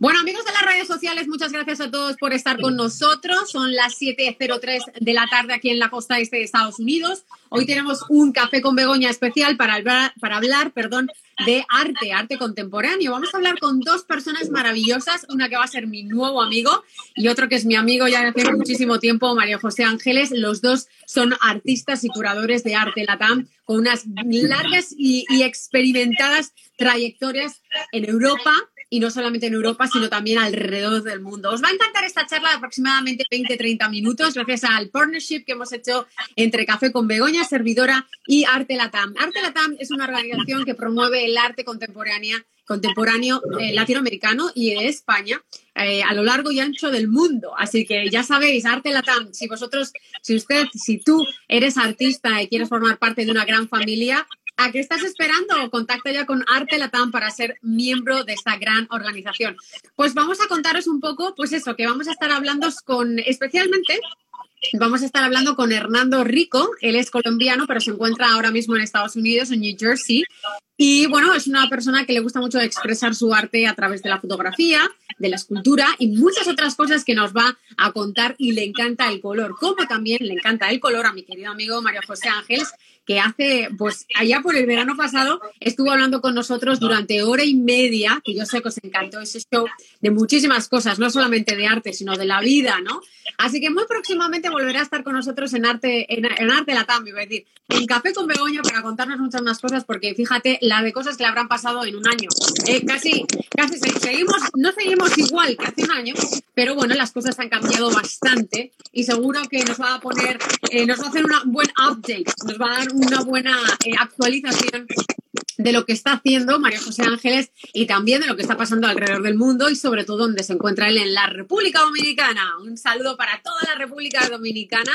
Bueno, amigos de las redes sociales, muchas gracias a todos por estar con nosotros. Son las 7.03 de la tarde aquí en la costa este de Estados Unidos. Hoy tenemos un café con Begoña especial para hablar, para hablar perdón, de arte, arte contemporáneo. Vamos a hablar con dos personas maravillosas, una que va a ser mi nuevo amigo y otro que es mi amigo ya hace muchísimo tiempo, María José Ángeles. Los dos son artistas y curadores de arte latam con unas largas y, y experimentadas trayectorias en Europa y no solamente en Europa, sino también alrededor del mundo. Os va a encantar esta charla de aproximadamente 20-30 minutos gracias al partnership que hemos hecho entre Café con Begoña, Servidora y Arte Latam. Arte Latam es una organización que promueve el arte contemporáneo contemporáneo eh, latinoamericano y de España eh, a lo largo y ancho del mundo. Así que ya sabéis, Arte Latam, si vosotros, si usted, si tú eres artista y quieres formar parte de una gran familia, ¿A qué estás esperando? Contacta ya con Arte Latam para ser miembro de esta gran organización. Pues vamos a contaros un poco, pues eso, que vamos a estar hablando con, especialmente, vamos a estar hablando con Hernando Rico. Él es colombiano, pero se encuentra ahora mismo en Estados Unidos, en New Jersey. Y bueno, es una persona que le gusta mucho expresar su arte a través de la fotografía, de la escultura y muchas otras cosas que nos va a contar y le encanta el color, como también le encanta el color a mi querido amigo Mario José Ángeles, que hace, pues allá por el verano pasado, estuvo hablando con nosotros durante hora y media, que yo sé que os encantó ese show, de muchísimas cosas, no solamente de arte, sino de la vida, ¿no? Así que muy próximamente volverá a estar con nosotros en Arte, en, en Arte Latam, iba a decir, en Café con Begoña para contarnos muchas más cosas, porque fíjate la de cosas que le habrán pasado en un año. Eh, casi, casi seguimos, no seguimos igual que hace un año, pero bueno, las cosas han cambiado bastante y seguro que nos va a poner, eh, nos va a hacer un buen update, nos va a dar una buena eh, actualización de lo que está haciendo María José Ángeles y también de lo que está pasando alrededor del mundo y sobre todo donde se encuentra él en la República Dominicana. Un saludo para toda la República Dominicana.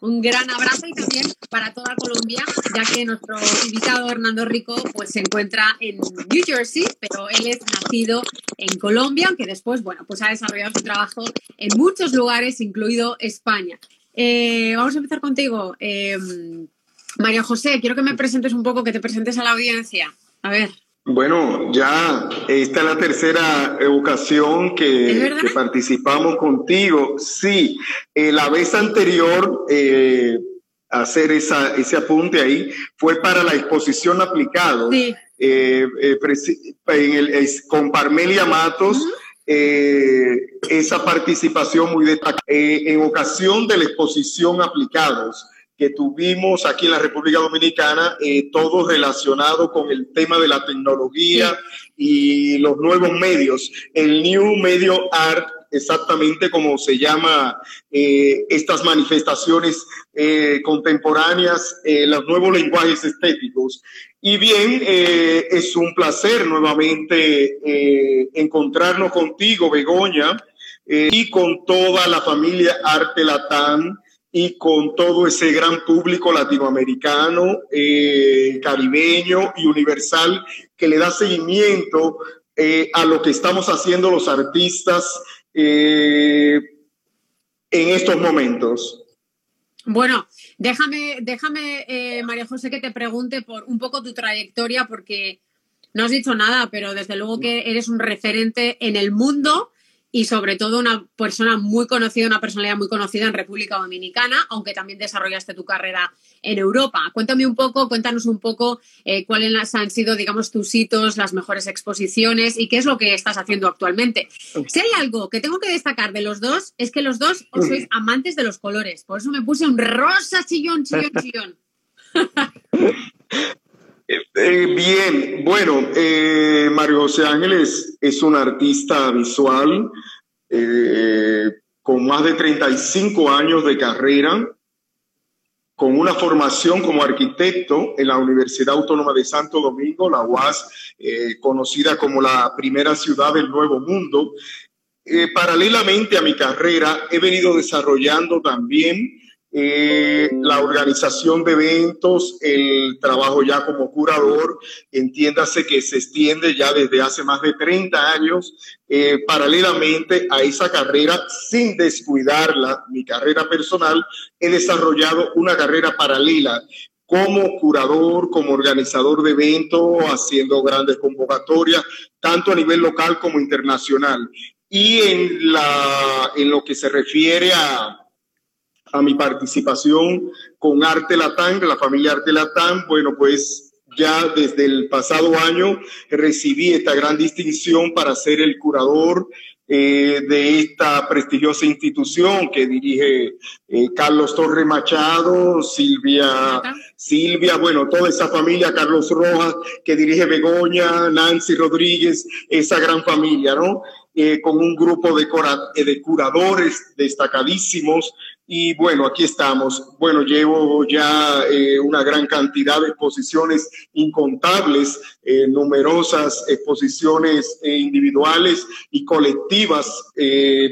Un gran abrazo y también para toda Colombia, ya que nuestro invitado Hernando Rico pues, se encuentra en New Jersey, pero él es nacido en Colombia, aunque después, bueno, pues ha desarrollado su trabajo en muchos lugares, incluido España. Eh, vamos a empezar contigo. Eh, María José, quiero que me presentes un poco, que te presentes a la audiencia. A ver. Bueno, ya esta es la tercera ocasión que, participamos contigo. Sí, eh, la vez anterior, eh, hacer esa, ese apunte ahí, fue para la exposición aplicado. Sí. Eh, en el, con Parmelia Matos. esa participación muy destacada. en ocasión de la exposición aplicados, que tuvimos aquí en la República Dominicana, eh, todo relacionado con el tema de la tecnología y los nuevos medios, el New Medio Art, exactamente como se llama eh, estas manifestaciones eh, contemporáneas, los nuevos lenguajes estéticos. Y bien, es un placer nuevamente encontrarnos contigo, Begoña, y con toda la familia Arte Latán y con todo ese gran público latinoamericano, eh, caribeño y universal que le da seguimiento eh, a lo que estamos haciendo los artistas eh, en estos momentos. Bueno, déjame, déjame María José, que te pregunte por un poco tu trayectoria, porque no has dicho nada, pero desde luego que eres un referente en el mundo y sobre todo una persona muy conocida, una personalidad muy conocida en República Dominicana, aunque también desarrollaste tu carrera en Europa. Cuéntame un poco, cuéntanos un poco eh, cuáles han sido, digamos, tus hitos, las mejores exposiciones y qué es lo que estás haciendo actualmente. Si hay algo que tengo que destacar de los dos, es que los dos os sois amantes de los colores. Por eso me puse un rosa chillón, chillón, chillón. Eh, bien, bueno, eh, Mario José Ángeles es un artista visual eh, con más de 35 años de carrera, con una formación como arquitecto en la Universidad Autónoma de Santo Domingo, la UAS, conocida como la primera ciudad del Nuevo Mundo. paralelamente a mi carrera, he venido desarrollando también eh, la organización de eventos, el trabajo ya como curador, entiéndase que se extiende ya desde hace más de 30 años, eh, paralelamente a esa carrera, sin descuidarla, mi carrera personal, he desarrollado una carrera paralela como curador, como organizador de eventos, haciendo grandes convocatorias, tanto a nivel local como internacional. Y en, la, en lo que se refiere a, a mi participación con Arte Latán, la familia Arte Latán, bueno, pues ya desde el pasado año recibí esta gran distinción para ser el curador eh, de esta prestigiosa institución que dirige eh, Carlos Torre Machado, Silvia, Silvia, bueno, toda esa familia, Carlos Rojas, que dirige Begoña, Nancy Rodríguez, esa gran familia, ¿no? Eh, con un grupo de, de curadores destacadísimos y bueno, aquí estamos. Bueno, llevo ya eh, una gran cantidad de exposiciones incontables, eh, numerosas exposiciones eh, individuales y colectivas.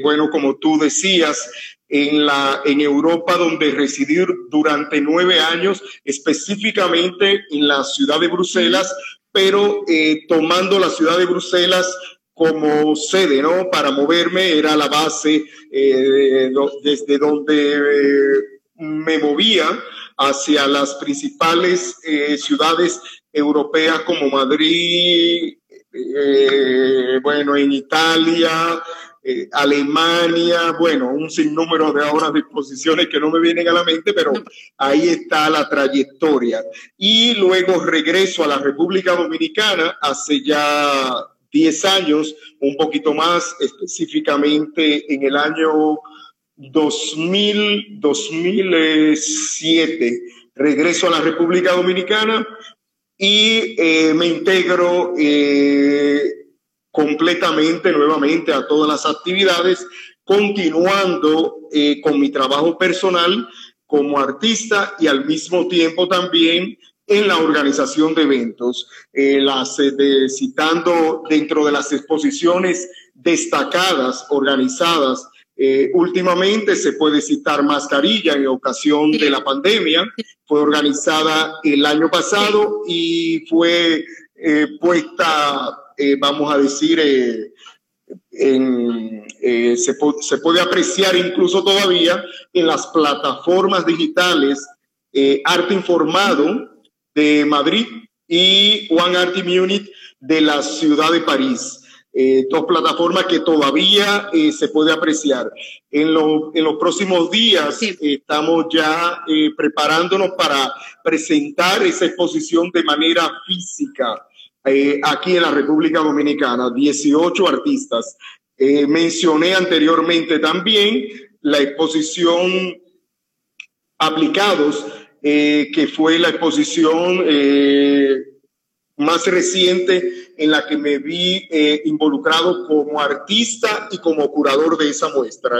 bueno, como tú decías, en, la, en Europa, donde residir durante nueve años, específicamente en la ciudad de Bruselas, pero tomando la ciudad de Bruselas como sede, ¿no? Para moverme era la base eh, desde donde eh, me movía hacia las principales eh, ciudades europeas como Madrid, bueno, en Italia, Alemania, bueno, un sinnúmero de horas de exposiciones que no me vienen a la mente, pero ahí está la trayectoria. Y luego regreso a la República Dominicana hace ya 10 años, un poquito más específicamente en el año 2000, 2007. Regreso a la República Dominicana y eh, me integro eh, completamente nuevamente a todas las actividades, continuando eh, con mi trabajo personal como artista y al mismo tiempo también en la organización de eventos, eh, las, eh, citando dentro de las exposiciones destacadas organizadas. Eh, últimamente se puede citar Mascarilla en ocasión de la pandemia, fue organizada el año pasado y fue puesta, vamos a decir, en, se, se, puede apreciar incluso todavía en las plataformas digitales Arte Informado, de Madrid y One Art Unit de la ciudad de París. Eh, dos plataformas que todavía eh, se puede apreciar. En, en los próximos días estamos ya eh, preparándonos para presentar esa exposición de manera física aquí en la República Dominicana, 18 artistas. mencioné anteriormente también la exposición aplicados eh, que fue la exposición eh, más reciente en la que me vi eh, involucrado como artista y como curador de esa muestra.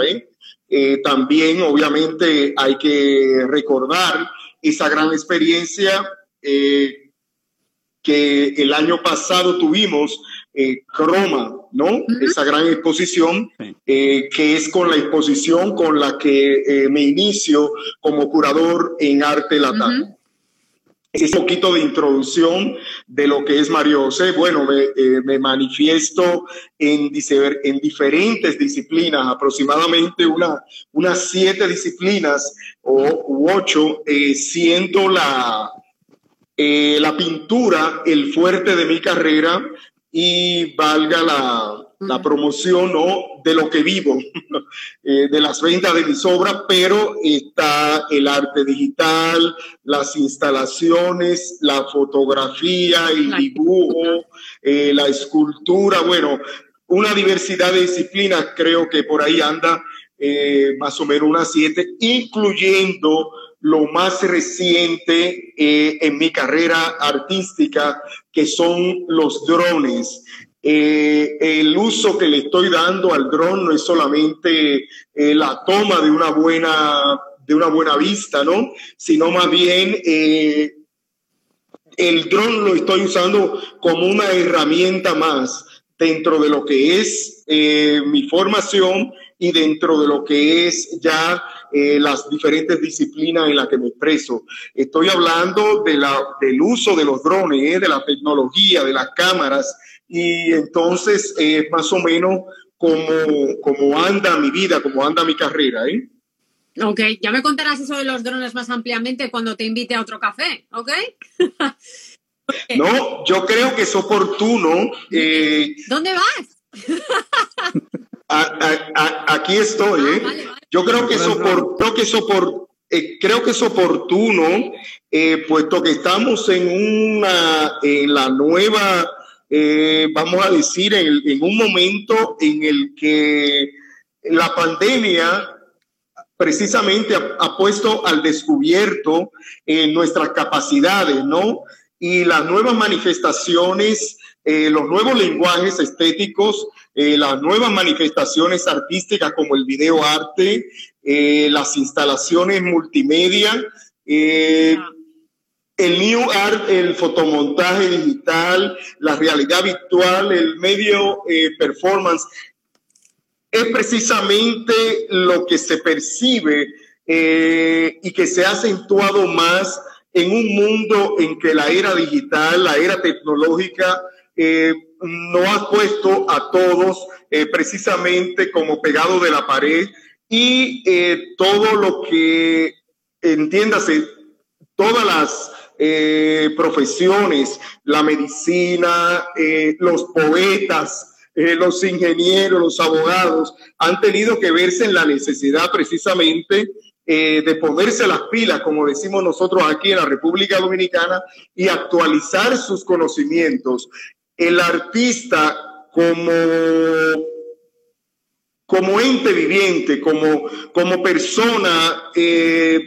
también, obviamente, hay que recordar esa gran experiencia que el año pasado tuvimos Croma, ¿no? Esa gran exposición, eh, que es con la exposición con la que eh, me inicio como curador en arte latino. Es un poquito de introducción de lo que es Mario José. Bueno, me, manifiesto en, en, diferentes disciplinas, aproximadamente una, unas siete disciplinas o u ocho, siendo la, la pintura el fuerte de mi carrera, y valga la, la promoción ¿no? de lo que vivo, eh, de las ventas de mis obras, pero está el arte digital, las instalaciones, la fotografía, el dibujo, eh, la escultura, bueno, una diversidad de disciplinas, creo que por ahí anda eh, más o menos unas siete, incluyendo lo más reciente eh, en mi carrera artística, que son los drones. Eh, el uso que le estoy dando al dron no es solamente eh, la toma de una buena de una buena vista, ¿no? Sino más bien el dron lo estoy usando como una herramienta más dentro de lo que es mi formación y dentro de lo que es ya eh, las diferentes disciplinas en las que me expreso. Estoy hablando de la, del uso de los drones, eh, de la tecnología, de las cámaras, y entonces es más o menos como, como anda mi vida, como anda mi carrera. ¿eh? Ok, ya me contarás eso de los drones más ampliamente cuando te invite a otro café, ¿ok? no, yo creo que es oportuno. Eh, ¿Dónde vas? aquí estoy, ah, ¿eh? Yo creo que, es creo, que es eh, creo que es oportuno, eh, puesto que estamos en una, en la nueva, vamos a decir, en, en un momento en el que la pandemia precisamente ha, puesto al descubierto eh, nuestras capacidades, ¿no? Y las nuevas manifestaciones, eh, los nuevos lenguajes estéticos, eh, las nuevas manifestaciones artísticas como el video arte, las instalaciones multimedia, el new art, el fotomontaje digital, la realidad virtual, el medio performance, es precisamente lo que se percibe eh, y que se ha acentuado más en un mundo en que la era digital, la era tecnológica, eh, no ha puesto a todos eh, precisamente como pegado de la pared y todo lo que, entiéndase, todas las profesiones, la medicina, los poetas, eh, los ingenieros, los abogados, han tenido que verse en la necesidad precisamente eh, de ponerse las pilas, como decimos nosotros aquí en la República Dominicana, y actualizar sus conocimientos. El artista como, como ente viviente, como, como persona eh,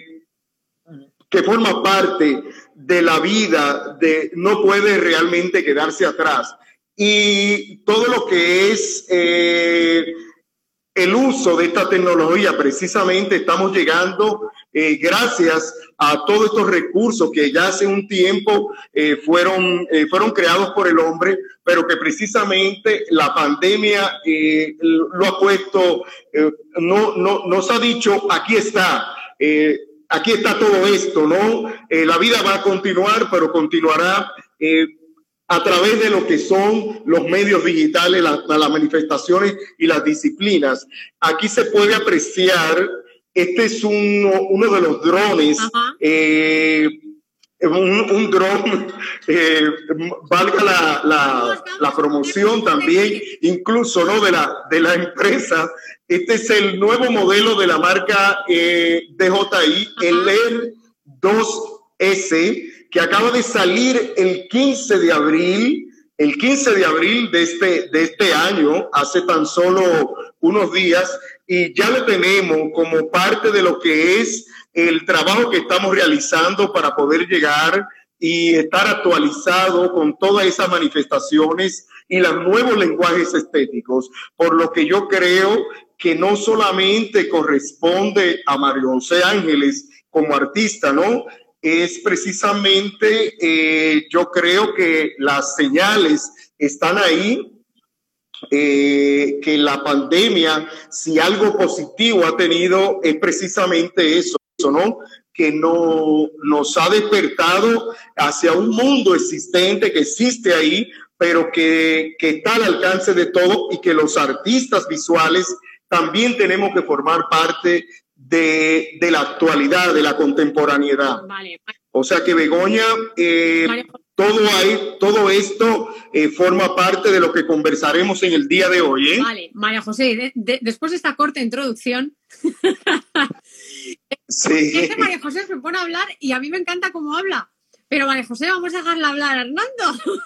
que forma parte de la vida, de, no puede realmente quedarse atrás. Y todo lo que es eh, el uso de esta tecnología, precisamente estamos llegando eh, gracias a todos estos recursos que ya hace un tiempo eh, fueron, fueron creados por el hombre, pero que precisamente la pandemia lo ha puesto, no, no, nos ha dicho, aquí está. aquí está todo esto, ¿no? la vida va a continuar, pero continuará a través de lo que son los medios digitales, las manifestaciones y las disciplinas. Aquí se puede apreciar, este es uno, uno de los drones, eh, un, un dron, eh, valga la, la, la, promoción también, incluso ¿no? de, la, de la empresa. Este es el nuevo modelo de la marca eh, DJI, el ER 2S que acaba de salir el 15 de abril, el 15 de abril de este, de este año, hace tan solo unos días, y ya lo tenemos como parte de lo que es el trabajo que estamos realizando para poder llegar y estar actualizado con todas esas manifestaciones y los nuevos lenguajes estéticos, por lo que yo creo que no solamente corresponde a Mario José Ángeles como artista, ¿no? es precisamente, eh, yo creo que las señales están ahí, eh, que la pandemia, si algo positivo ha tenido, es precisamente eso, ¿no? que no, nos ha despertado hacia un mundo existente que existe ahí, pero que, que está al alcance de todo y que los artistas visuales también tenemos que formar parte de, la actualidad, de la contemporaneidad. O sea que Begoña, eh, todo, hay, todo esto eh, forma parte de lo que conversaremos en el día de hoy. ¿eh? Vale, María José, después de esta corta introducción, sí. María José se pone a hablar y a mí me encanta cómo habla. Pero María José, vamos a dejarla hablar, Hernando.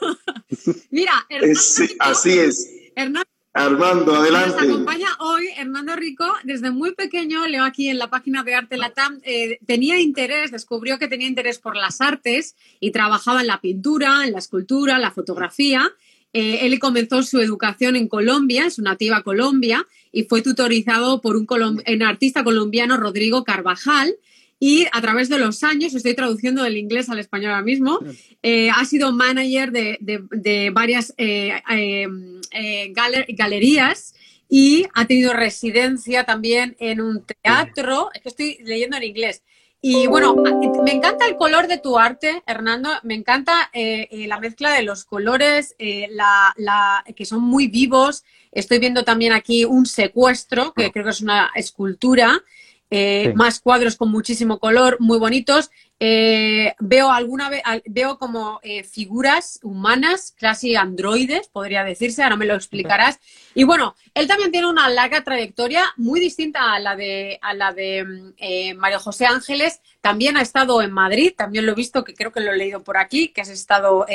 Mira, Hernando así es. Hernando Armando, adelante. Nos acompaña hoy Hernando Rico. Desde muy pequeño, leo aquí en la página de Arte Latam, eh, tenía interés, descubrió que tenía interés por las artes y trabajaba en la pintura, en la escultura, la fotografía. Eh, él comenzó su educación en Colombia, en su nativa Colombia, y fue tutorizado por un, un artista colombiano, Rodrigo Carvajal, y a través de los años, estoy traduciendo del inglés al español ahora mismo, eh, ha sido manager de, varias eh, eh, galerías y ha tenido residencia también en un teatro, es que estoy leyendo en inglés. Y bueno, me encanta el color de tu arte, Hernando, me encanta la mezcla de los colores, la, que son muy vivos. Estoy viendo también aquí un secuestro, que creo que es una escultura. Eh, más cuadros con muchísimo color, muy bonitos. Eh, veo alguna vez, veo como eh, figuras humanas, casi androides, podría decirse, ahora me lo explicarás. Y bueno, él también tiene una larga trayectoria muy distinta a la de, a la de mm, Mario José Ángeles. También ha estado en Madrid, también lo he visto, que creo que lo he leído por aquí, que has estado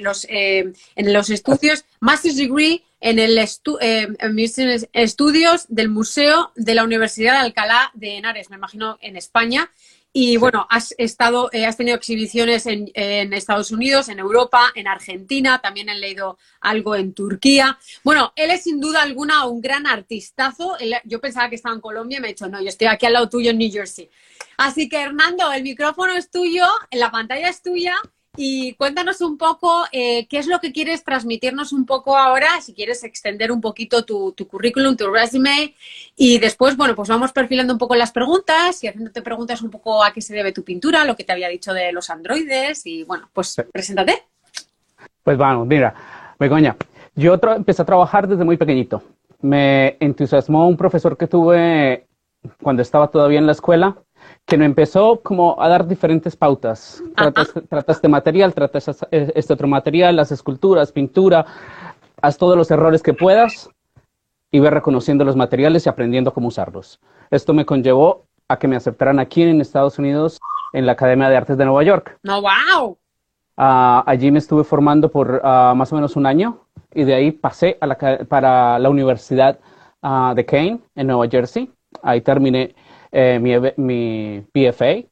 los, en los estudios, Master's Degree en el estudios del Museo de la Universidad de Alcalá de Henares, me imagino en España. Y bueno, has estado, eh, has tenido exhibiciones en, Estados Unidos, en Europa, en Argentina, también he leído algo en Turquía. Bueno, él es sin duda alguna un gran artistazo. yo pensaba que estaba en Colombia y me ha dicho, no, yo estoy aquí al lado tuyo en New Jersey. Así que Hernando, el micrófono es tuyo, la pantalla es tuya y cuéntanos un poco eh, qué es lo que quieres transmitirnos un poco ahora, si quieres extender un poquito tu, currículum, tu resume, y después, bueno, pues vamos perfilando un poco las preguntas y haciéndote preguntas un poco a qué se debe tu pintura, lo que te había dicho de los androides, y bueno, pues preséntate. Pues vamos, mira, Begoña, yo empecé a trabajar desde muy pequeñito. Me entusiasmó un profesor que tuve cuando estaba todavía en la escuela, que me empezó como a dar diferentes pautas. Tratas, este material, tratas este otro material, las esculturas, pintura, haz todos los errores que puedas y ve reconociendo los materiales y aprendiendo cómo usarlos. Esto me conllevó a que me aceptaran aquí en Estados Unidos en la Academia de Artes de Nueva York. ¡No, wow! Ah, allí me estuve formando por ah, más o menos un año y de ahí pasé a la, para la Universidad ah, de Kane en Nueva Jersey. Ahí terminé eh, mi, mi BFA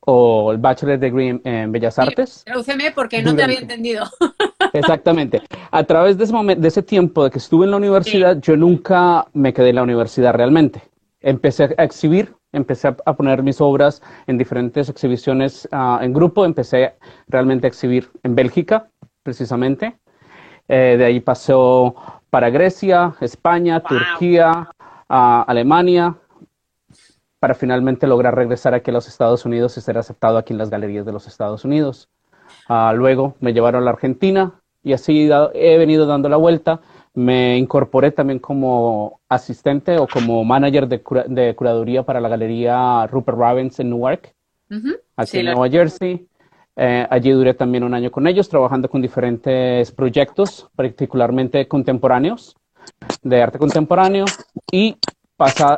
o el Bachelor Degree en, Bellas Artes. Tradúceme porque no te había entendido. Exactamente. A través de ese, momento, de ese tiempo de que estuve en la universidad, yo nunca me quedé en la universidad realmente. Empecé a exhibir, empecé a, poner mis obras en diferentes exhibiciones ah, en grupo, empecé realmente a exhibir en Bélgica, precisamente. Eh, de ahí pasó para Grecia, España, Turquía, ah, Alemania, para finalmente lograr regresar aquí a los Estados Unidos y ser aceptado aquí en las galerías de los Estados Unidos. Ah, luego me llevaron a la Argentina y así he venido dando la vuelta. Me incorporé también como asistente o como manager de, curaduría para la galería Rupert Ravens en Newark, aquí en Nueva Jersey. Eh, allí duré también un año con ellos, trabajando con diferentes proyectos, particularmente contemporáneos, de arte contemporáneo. Y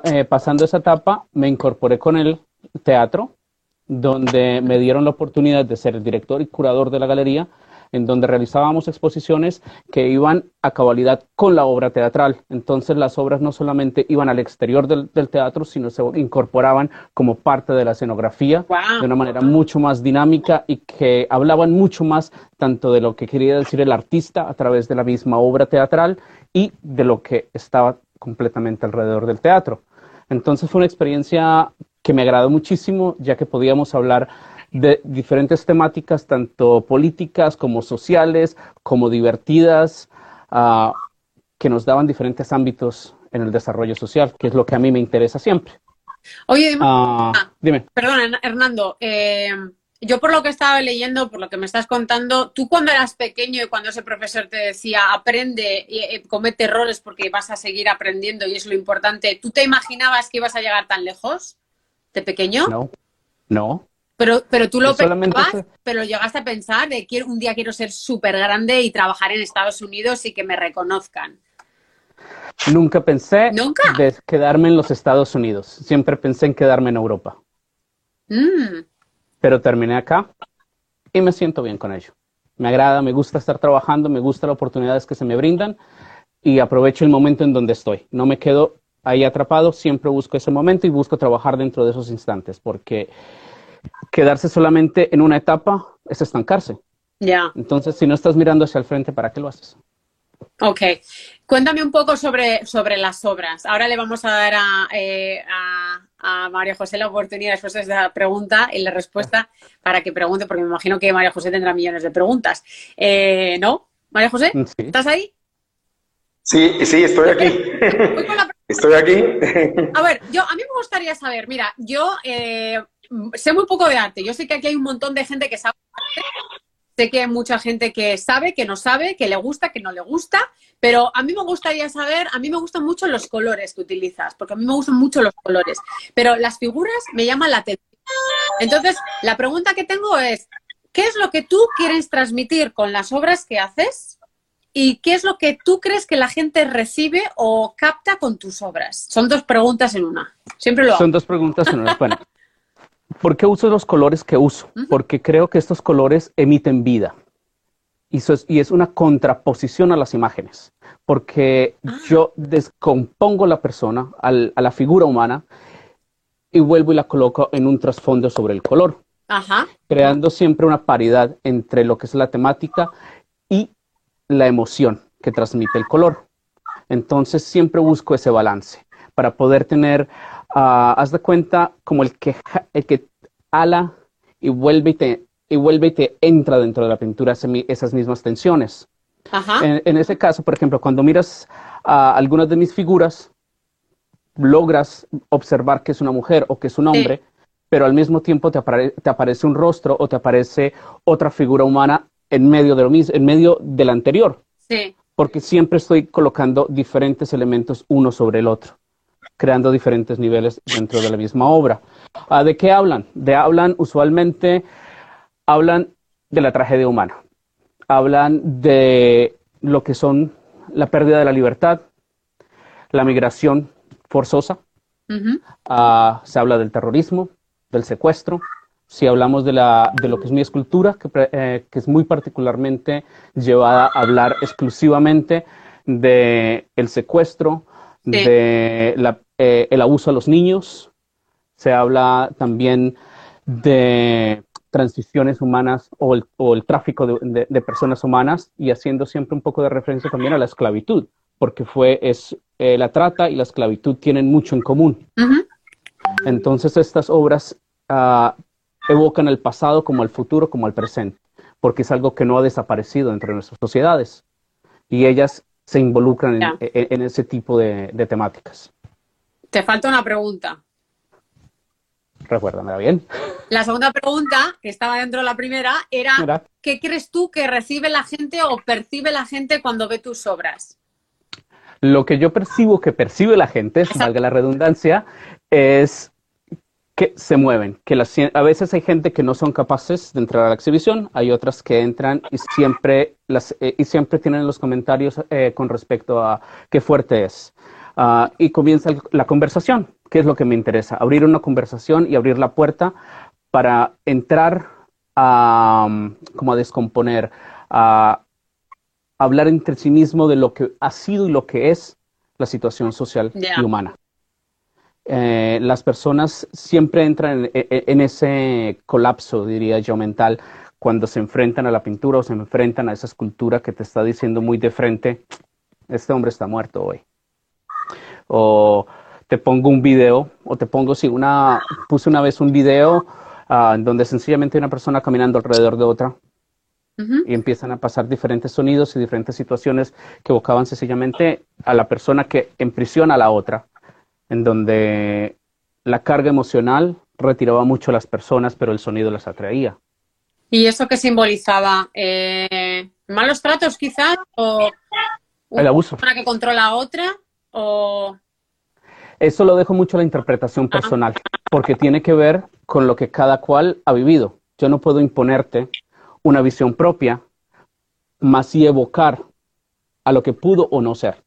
eh, pasando esa etapa, me incorporé con el teatro, donde me dieron la oportunidad de ser el director y curador de la galería, en donde realizábamos exposiciones que iban a cabalidad con la obra teatral. Entonces las obras no solamente iban al exterior del, teatro, sino se incorporaban como parte de la escenografía de una manera mucho más dinámica y que hablaban mucho más tanto de lo que quería decir el artista a través de la misma obra teatral y de lo que estaba completamente alrededor del teatro. Entonces fue una experiencia que me agradó muchísimo, ya que podíamos hablar de diferentes temáticas, tanto políticas como sociales, como divertidas, ah, que nos daban diferentes ámbitos en el desarrollo social, que es lo que a mí me interesa siempre. Oye, dime, ah, dime. Perdona, Hernando, eh, yo por lo que estaba leyendo, por lo que me estás contando, tú cuando eras pequeño y cuando ese profesor te decía aprende y eh, comete errores porque vas a seguir aprendiendo y es lo importante, ¿tú te imaginabas que ibas a llegar tan lejos de pequeño? No, no. Pero, pero tú lo pensabas, pero llegaste a pensar de que un día quiero ser súper grande y trabajar en Estados Unidos y que me reconozcan. Nunca pensé ¿Nunca? de quedarme en los Estados Unidos. Siempre pensé en quedarme en Europa. Mm pero terminé acá y me siento bien con ello. Me agrada, me gusta estar trabajando, me gusta las oportunidades que se me brindan y aprovecho el momento en donde estoy. No me quedo ahí atrapado, siempre busco ese momento y busco trabajar dentro de esos instantes, porque quedarse solamente en una etapa es estancarse. Ya. Entonces, si no estás mirando hacia el frente, ¿para qué lo haces? Ok. Cuéntame un poco sobre, sobre las obras. Ahora le vamos a dar a, eh, a María José la oportunidad después de esa pregunta y la respuesta para que pregunte, porque me imagino que María José tendrá millones de preguntas. Eh, ¿No? María José, ¿estás ahí? Sí, sí, estoy aquí. estoy aquí. A ver, yo a mí me gustaría saber, mira, yo eh, sé muy poco de arte. Yo sé que aquí hay un montón de gente que sabe arte, sé que hay mucha gente que sabe, que no sabe, que le gusta, que no le gusta, pero a mí me gustaría saber, a mí me gustan mucho los colores que utilizas, porque a mí me gustan mucho los colores, pero las figuras me llaman la atención. Entonces, la pregunta que tengo es, ¿qué es lo que tú quieres transmitir con las obras que haces? ¿Y qué es lo que tú crees que la gente recibe o capta con tus obras? Son dos preguntas en una. Siempre lo hago. Son dos preguntas en una. Bueno, ¿por qué uso los colores que uso? Porque creo que estos colores emiten vida. Y, y es una contraposición a las imágenes. Porque ah. yo descompongo la persona, a la figura humana, y vuelvo y la coloco en un trasfondo sobre el color. Creando siempre una paridad entre lo que es la temática y la emoción que transmite el color. Entonces siempre busco ese balance para poder tener, uh, haz de cuenta, como el que, el que ala y vuelve y, te, y vuelve y te entra dentro de la pintura esas mismas tensiones. En, ese caso, por ejemplo, cuando miras a algunas de mis figuras, logras observar que es una mujer o que es un hombre, pero al mismo tiempo te, te, aparece un rostro o te aparece otra figura humana en medio de lo mismo, en medio del anterior. Sí. Porque siempre estoy colocando diferentes elementos uno sobre el otro, creando diferentes niveles dentro de la misma obra. Ah, ¿De qué hablan? De hablan usualmente, hablan de la tragedia humana, hablan de lo que son la pérdida de la libertad, la migración forzosa, ah, se habla del terrorismo, del secuestro, si hablamos de, la, de lo que es mi escultura, que, eh, que, es muy particularmente llevada a hablar exclusivamente del el secuestro, de la, eh, el abuso a los niños, se habla también de transiciones humanas o el, o el tráfico de, de, personas humanas y haciendo siempre un poco de referencia también a la esclavitud, porque fue, es, eh, la trata y la esclavitud tienen mucho en común. Entonces estas obras uh, evocan el pasado como el futuro, como el presente, porque es algo que no ha desaparecido entre nuestras sociedades y ellas se involucran en, ese tipo de, temáticas. Te falta una pregunta. Recuérdamela bien. La segunda pregunta, que estaba dentro de la primera, era ¿qué crees tú que recibe la gente o percibe la gente cuando ve tus obras? Lo que yo percibo que percibe la gente, valga la redundancia, es que se mueven, que a veces hay gente que no son capaces de entrar a la exhibición, hay otras que entran y siempre, las, eh, y siempre tienen los comentarios eh, con respecto a qué fuerte es. Ah, y comienza la conversación, que es lo que me interesa, abrir una conversación y abrir la puerta para entrar a, como a descomponer, a hablar entre sí mismo de lo que ha sido y lo que es la situación social y humana. Eh, las personas siempre entran en, ese colapso, diría yo, mental, cuando se enfrentan a la pintura o se enfrentan a esa escultura que te está diciendo muy de frente, este hombre está muerto hoy. O te pongo un video, o te pongo, sí, una, puse una vez un video uh, donde sencillamente hay una persona caminando alrededor de otra, y empiezan a pasar diferentes sonidos y diferentes situaciones que evocaban sencillamente a la persona que emprisiona a la otra en donde la carga emocional retiraba mucho a las personas, pero el sonido las atraía. ¿Y eso qué simbolizaba? Eh, ¿Malos tratos quizás? ¿O el abuso. ¿Una que controla a otra? ¿O...? Eso lo dejo mucho a la interpretación personal, porque tiene que ver con lo que cada cual ha vivido. Yo no puedo imponerte una visión propia, más sí evocar a lo que pudo o no ser.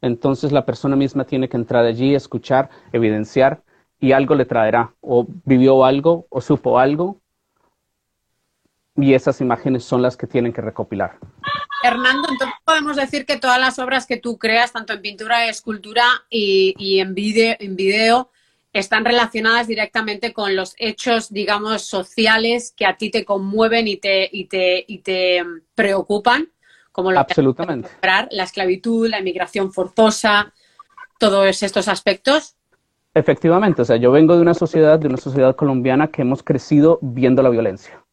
Entonces la persona misma tiene que entrar allí, escuchar, evidenciar y algo le traerá. O vivió algo o supo algo y esas imágenes son las que tienen que recopilar. Hernando, entonces podemos decir que todas las obras que tú creas, tanto en pintura, escultura y, en, video, en video, están relacionadas directamente con los hechos, digamos, sociales que a ti te conmueven y te, y te, y te preocupan como lo Absolutamente. la esclavitud, la inmigración forzosa, todos estos aspectos. Efectivamente, o sea, yo vengo de una sociedad, de una sociedad colombiana que hemos crecido viendo la violencia.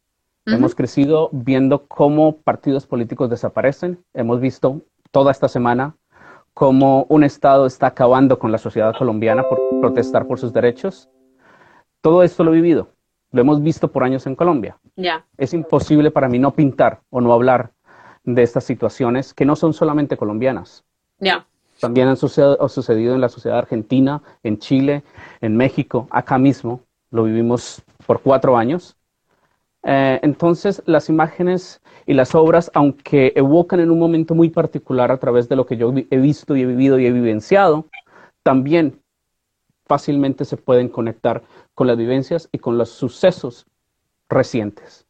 Hemos crecido viendo cómo partidos políticos desaparecen. Hemos visto toda esta semana cómo un Estado está acabando con la sociedad colombiana por protestar por sus derechos. Todo esto lo he vivido Lo hemos visto por años en Colombia. Ya. Es imposible para mí no pintar o no hablar de estas situaciones que no son solamente colombianas. Ya. También han sucedido, en la sociedad argentina, en Chile, en México, acá mismo. Lo vivimos por cuatro años. Eh, entonces, las imágenes y las obras, aunque evocan en un momento muy particular a través de lo que yo he visto y he vivido y he vivenciado, también fácilmente se pueden conectar con las vivencias y con los sucesos recientes.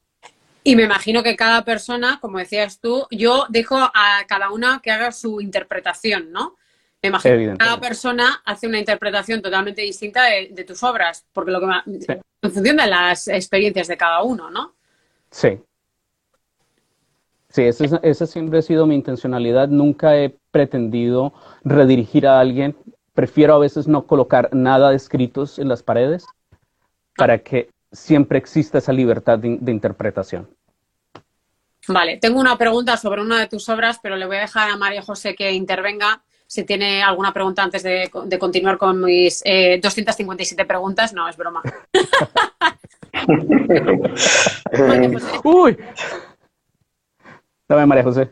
Y me imagino que cada persona, como decías tú, yo dejo a cada una que haga su interpretación, ¿no? Me imagino que cada persona hace una interpretación totalmente distinta de, tus obras, porque lo que en función de las experiencias de cada uno, ¿no? Sí. Sí, esa, siempre ha sido mi intencionalidad. Nunca he pretendido redirigir a alguien. Prefiero a veces no colocar nada de escritos en las paredes para que siempre exista esa libertad de, interpretación. Vale, tengo una pregunta sobre una de tus obras, pero le voy a dejar a María José que intervenga. Si tiene alguna pregunta antes de, continuar con mis 257 eh, preguntas, no, es broma. Uy. Dame, María José.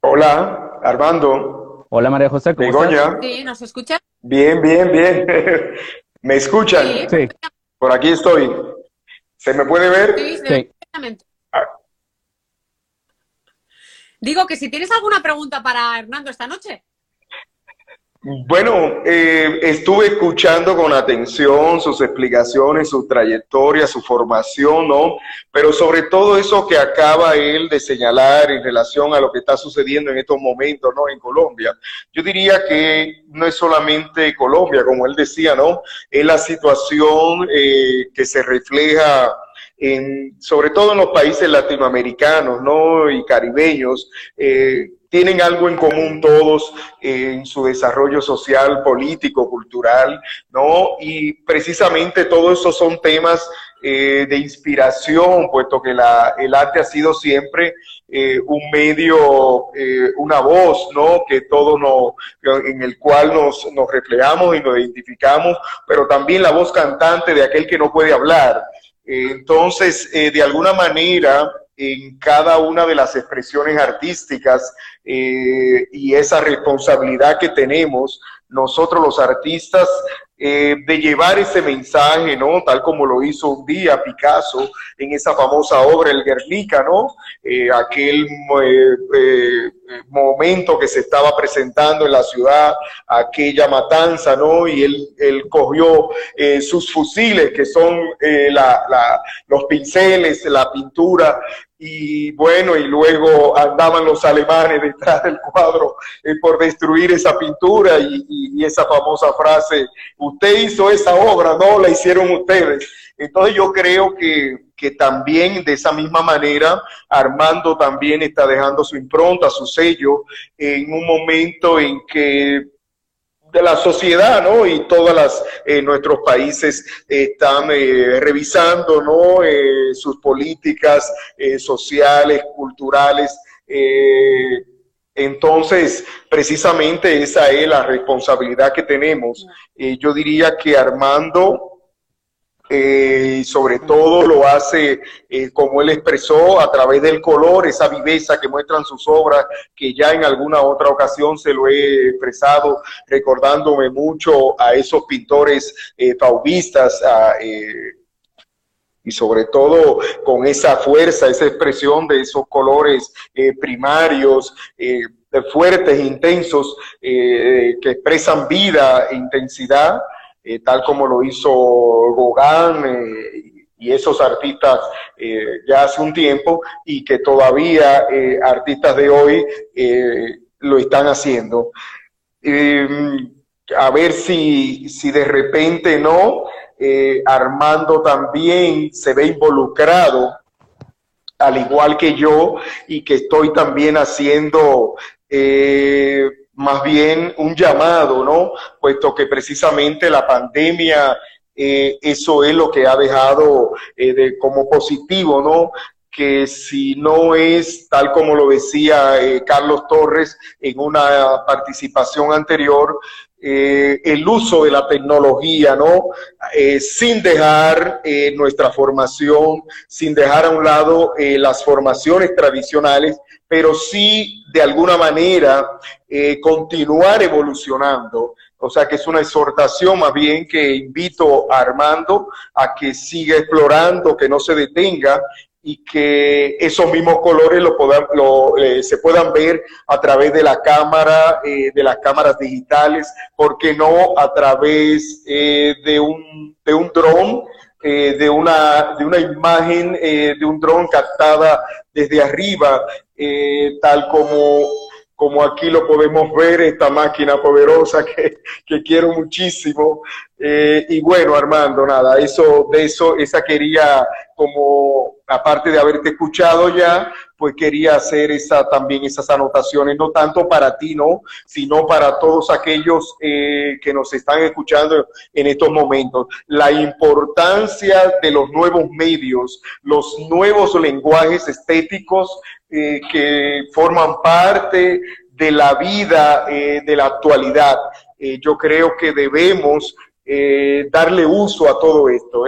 Hola, Armando. Hola, María José. ¿cómo Estás? Sí, ¿nos escucha? Bien, bien, bien. ¿Me escuchan? Sí. Por aquí estoy. ¿Se me puede ver? Sí, sí. Digo que si tienes alguna pregunta para Hernando esta noche. Bueno, eh, estuve escuchando con atención sus explicaciones, su trayectoria, su formación, ¿no? Pero sobre todo eso que acaba él de señalar en relación a lo que está sucediendo en estos momentos, ¿no? En Colombia. Yo diría que no es solamente Colombia, como él decía, ¿no? Es la situación eh, que se refleja en, sobre todo en los países latinoamericanos, ¿no? Y caribeños. Eh, tienen algo en común todos en su desarrollo social, político, cultural, ¿no? Y precisamente todos esos son temas eh, de inspiración, puesto que la, el arte ha sido siempre eh, un medio, eh, una voz, ¿no? Que todos nos, en el cual nos, nos reflejamos y nos identificamos, pero también la voz cantante de aquel que no puede hablar. Entonces, de alguna manera, en cada una de las expresiones artísticas eh, y esa responsabilidad que tenemos nosotros los artistas eh, de llevar ese mensaje, ¿no? Tal como lo hizo un día Picasso en esa famosa obra El Guernica, ¿no? Eh, aquel momento que se estaba presentando en la ciudad, aquella matanza, ¿no? Y él, él cogió sus fusiles, que son los pinceles, la pintura, y bueno, y luego andaban los alemanes detrás del cuadro eh, por destruir esa pintura y, esa famosa frase, usted hizo esa obra, no la hicieron ustedes. Entonces yo creo que, que también de esa misma manera Armando también está dejando su impronta, su sello, en un momento en que de la sociedad, ¿no? Y todas las eh, nuestros países están eh, revisando, ¿no? Eh, sus políticas sociales, culturales. entonces, precisamente esa es la responsabilidad que tenemos. yo diría que Armando eh, y sobre todo lo hace eh, como él expresó a través del color, esa viveza que muestran sus obras, que ya en alguna otra ocasión se lo he expresado, recordándome mucho a esos pintores eh, fauvistas, y sobre todo con esa fuerza, esa expresión de esos colores primarios, fuertes, intensos, que expresan vida e intensidad. Eh, tal como lo hizo Gauguin eh, y esos artistas eh, ya hace un tiempo y que todavía artistas de hoy lo están haciendo. A ver si, si de repente no, Armando también se ve involucrado al igual que yo, y que estoy también haciendo más bien un llamado, ¿no? Puesto que precisamente la pandemia, eh, eso es lo que ha dejado eh, de, como positivo, ¿no? que si no es tal como lo decía eh, Carlos Torres en una participación anterior, el uso de la tecnología, ¿no? Sin dejar nuestra formación, sin dejar a un lado las formaciones tradicionales, pero sí de alguna manera continuar evolucionando. O sea que es una exhortación más bien que invito a Armando a que siga explorando, que no se detenga y que esos mismos colores lo lo, eh, se puedan ver a través de la cámara, eh, de las cámaras digitales, porque no a través eh, de un, de un dron, de, una, de una imagen de un dron captada desde arriba, tal como como aquí lo podemos ver, esta máquina poderosa que, que quiero muchísimo. Eh, y bueno, Armando, nada, eso, de eso, esa quería como, aparte de haberte escuchado ya, pues quería hacer esa, también esas anotaciones, no tanto para ti, ¿no? Sino para todos aquellos eh, que nos están escuchando en estos momentos. La importancia de los nuevos medios, los nuevos lenguajes estéticos eh, que forman parte de la vida eh, de la actualidad. Eh, yo creo que debemos darle uso a todo esto.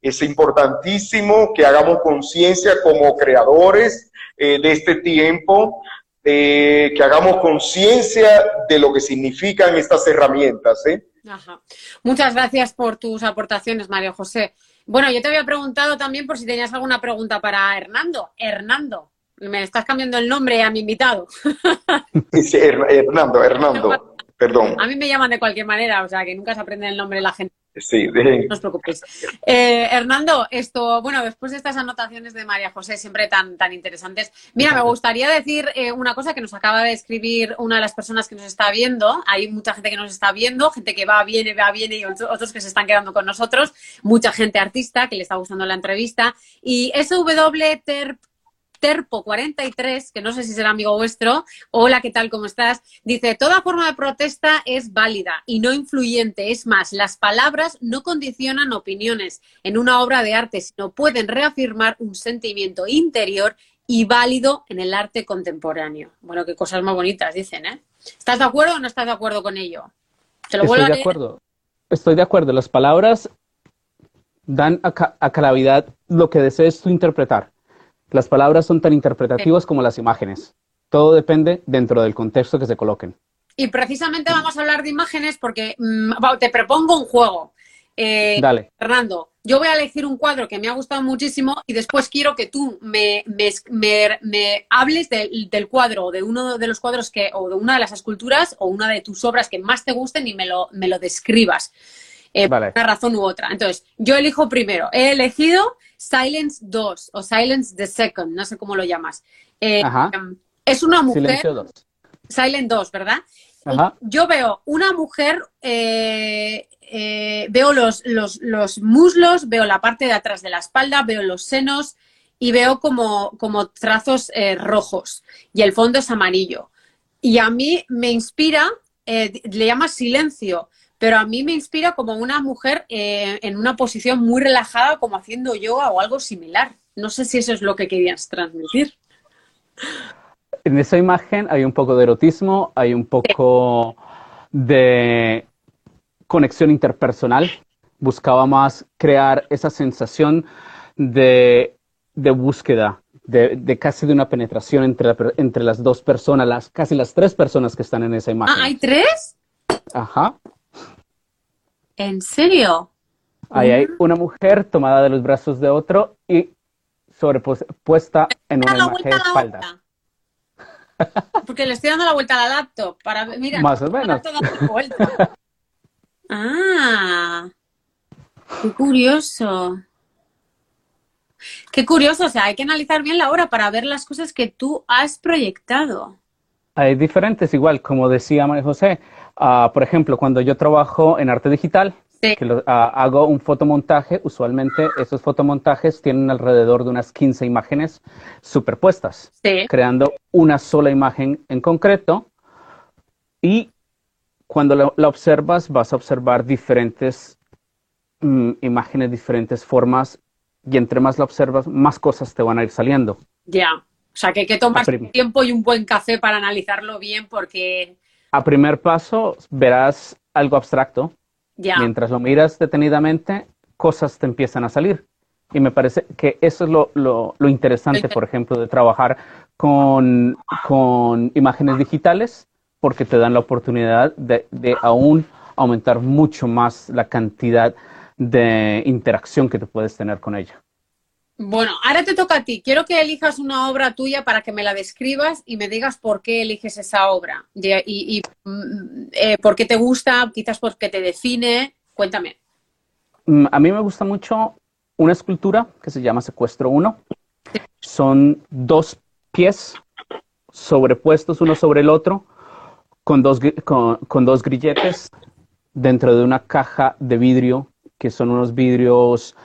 Es importantísimo que hagamos conciencia como creadores de este tiempo, que hagamos conciencia de lo que significan estas herramientas. Muchas gracias por tus aportaciones, Mario José. Bueno, yo te había preguntado también por si tenías alguna pregunta para Hernando. Hernando, me estás cambiando el nombre a mi invitado. Sí, Hernando, Hernando, perdón. A mí me llaman de cualquier manera, o sea, que nunca se aprende el nombre de la gente. Sí, No os preocupéis. Eh, Hernando, esto, bueno, después de estas anotaciones de María José, siempre tan, tan interesantes, mira, me gustaría decir eh, una cosa que nos acaba de escribir una de las personas que nos está viendo. Hay mucha gente que nos está viendo, gente que va, viene, va, viene y otros que se están quedando con nosotros, mucha gente artista que le está gustando la entrevista. Y SW Terp Terpo43, que no sé si será amigo vuestro, hola, ¿qué tal? ¿Cómo estás? Dice, toda forma de protesta es válida y no influyente. Es más, las palabras no condicionan opiniones en una obra de arte, sino pueden reafirmar un sentimiento interior y válido en el arte contemporáneo. Bueno, qué cosas más bonitas dicen, ¿eh? ¿Estás de acuerdo o no estás de acuerdo con ello? ¿Te lo Estoy de acuerdo. Estoy de acuerdo. Las palabras dan a, a claridad lo que desees tú interpretar. Las palabras son tan interpretativas como las imágenes. Todo depende dentro del contexto que se coloquen. Y precisamente vamos a hablar de imágenes porque mm, te propongo un juego. Eh, Dale. Fernando, yo voy a elegir un cuadro que me ha gustado muchísimo y después quiero que tú me, me, hables del cuadro, de uno de los cuadros que, o de una de las esculturas o una de tus obras que más te gusten y me lo, me lo describas. Eh, por una razón u otra. Entonces, yo elijo primero. He elegido Silence 2 o Silence the Second, no sé cómo lo llamas. Eh, es una mujer. Silent 2, ¿verdad? Yo veo una mujer, eh, eh, veo los, los, muslos, veo la parte de atrás de la espalda, veo los senos y veo como, como trazos rojos y el fondo es amarillo. Y a mí me inspira, le llama silencio, pero a mí me inspira como una mujer eh, en una posición muy relajada, como haciendo yoga o algo similar. No sé si eso es lo que querías transmitir. En esa imagen hay un poco de erotismo, hay un poco de conexión interpersonal. Buscaba más crear esa sensación de, búsqueda, de, casi de una penetración entre, entre las dos personas, las, casi las tres personas que están en esa imagen. Ah, ¿hay tres? Ajá. ¿En serio? Ahí hay una mujer tomada de los brazos de otro y sobrepuesta en una imagen de espalda. Porque le estoy dando la vuelta a la laptop para mira, más o menos. ah, qué curioso. Qué curioso, o sea, hay que analizar bien la obra para ver las cosas que tú has proyectado. Hay diferentes, igual, como decía María José, Ah, por ejemplo, cuando yo trabajo en arte digital, que ah, hago un fotomontaje, usualmente esos fotomontajes tienen alrededor de unas 15 imágenes superpuestas, creando una sola imagen en concreto. Y cuando la, observas, vas a observar diferentes mm, imágenes, diferentes formas, y entre más la observas, más cosas te van a ir saliendo. Ya, o sea que hay que tomar tiempo y un buen café para analizarlo bien porque a primer paso verás algo abstracto, mientras lo miras detenidamente, cosas te empiezan a salir. Y me parece que eso es lo, lo, interesante, por ejemplo, de trabajar con, con, imágenes digitales, porque te dan la oportunidad de, de aún aumentar mucho más la cantidad de interacción que te puedes tener con ella. Bueno, ahora te toca a ti. Quiero que elijas una obra tuya para que me la describas y me digas por qué eliges esa obra y, mm, eh, por qué te gusta, quizás porque te define. Cuéntame. Mm, a mí me gusta mucho una escultura que se llama Secuestro 1. Son dos pies sobrepuestos uno sobre el otro con dos, con dos grilletes dentro de una caja de vidrio que son unos vidrios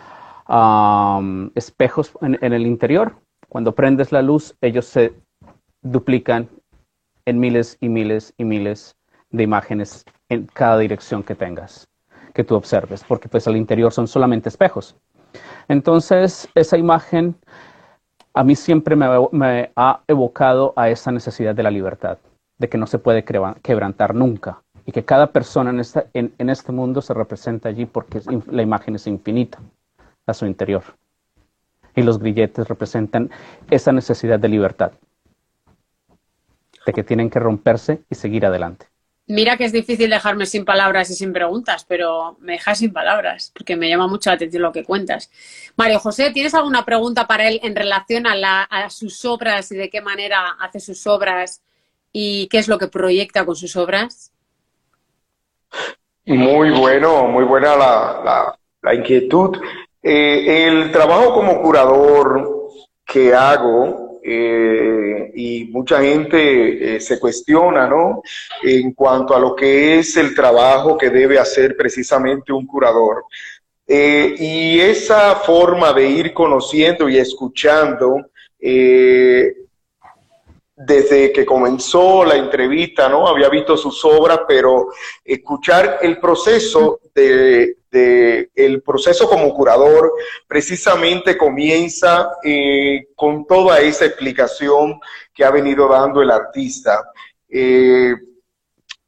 espejos en, el interior. Cuando prendes la luz, ellos se duplican en miles y miles y miles de imágenes en cada dirección que tengas, que tú observes, porque pues al interior son solamente espejos. Entonces, esa imagen a mí siempre me, ha evocado a esa necesidad de la libertad, de que no se puede quebrantar nunca y que cada persona en, este mundo se representa allí porque la imagen es infinita a su interior. Y los grilletes representan esa necesidad de libertad, de que tienen que romperse y seguir adelante. Mira que es difícil dejarme sin palabras y sin preguntas, pero me dejas sin palabras, porque me llama mucho la atención lo que cuentas. Mario José, ¿tienes alguna pregunta para él en relación a, a sus obras y de qué manera hace sus obras y qué es lo que proyecta con sus obras? Muy bueno, muy buena la, la inquietud. Eh, el trabajo como curador que hago, eh, y mucha gente eh, se cuestiona, ¿no? En cuanto a lo que es el trabajo que debe hacer precisamente un curador. y esa forma de ir conociendo y escuchando, desde que comenzó la entrevista, ¿no? Había visto sus obras, pero escuchar el proceso de, el proceso como curador precisamente comienza eh, con toda esa explicación que ha venido dando el artista. Eh,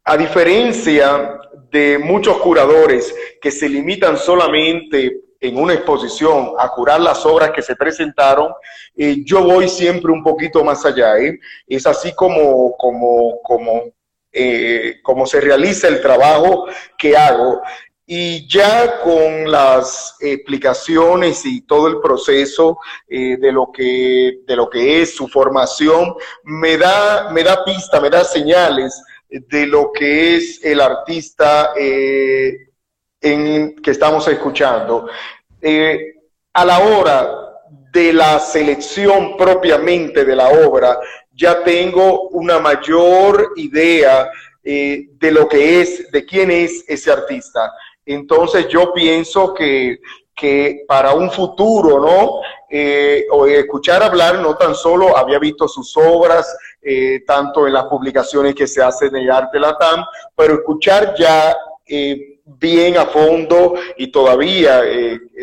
a diferencia de muchos curadores que se limitan solamente en una exposición a curar las obras que se presentaron, eh, yo voy siempre un poquito más allá. Es así como, como, como, como se realiza el trabajo que hago. Y ya con las explicaciones y todo el proceso eh, de, lo que, de lo que es su formación, me da, me da pista, me da señales de lo que es el artista eh, en, que estamos escuchando. Eh, a la hora de la selección propiamente de la obra, ya tengo una mayor idea de lo que es, de quién es ese artista. Entonces yo pienso que, para un futuro, ¿no? Eh, escuchar hablar, no tan solo había visto sus obras, eh, tanto en las publicaciones que se hacen en Arte Latam, pero escuchar ya eh, bien a fondo y todavía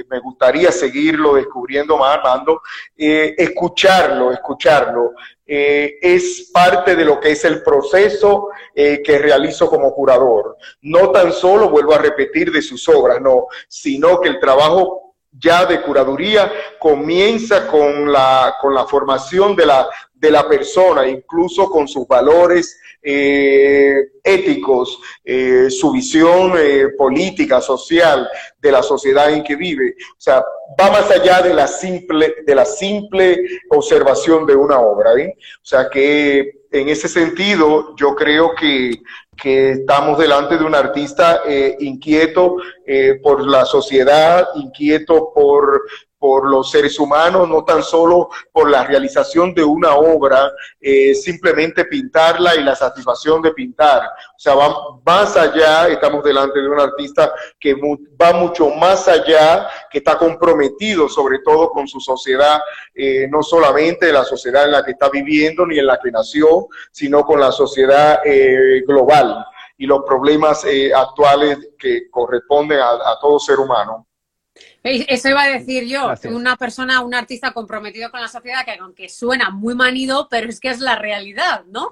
me gustaría seguirlo descubriendo más, Armando, escucharlo, escucharlo, eh, es parte de lo que es el proceso eh, que realizo como curador. No tan solo, vuelvo a repetir, de sus obras, no, sino que el trabajo ya de curaduría comienza con la, con la formación de la, de la persona, incluso con sus valores eh, éticos, eh, su visión eh, política, social de la sociedad en que vive. O sea, va más allá de la simple, de la simple observación de una obra. O sea que en ese sentido yo creo que, que estamos delante de un artista inquieto por la sociedad, inquieto por, por los seres humanos, no tan solo por la realización de una obra, eh, simplemente pintarla y la satisfacción de pintar. O sea, va más allá, estamos delante de un artista que va mucho más allá, que está comprometido sobre todo con su sociedad, eh, no solamente la sociedad en la que está viviendo ni en la que nació, sino con la sociedad eh, global y los problemas actuales que corresponden a todo ser humano. Eso iba a decir yo, una persona, un artista comprometido con la sociedad que aunque suena muy manido, pero es que es la realidad, ¿no?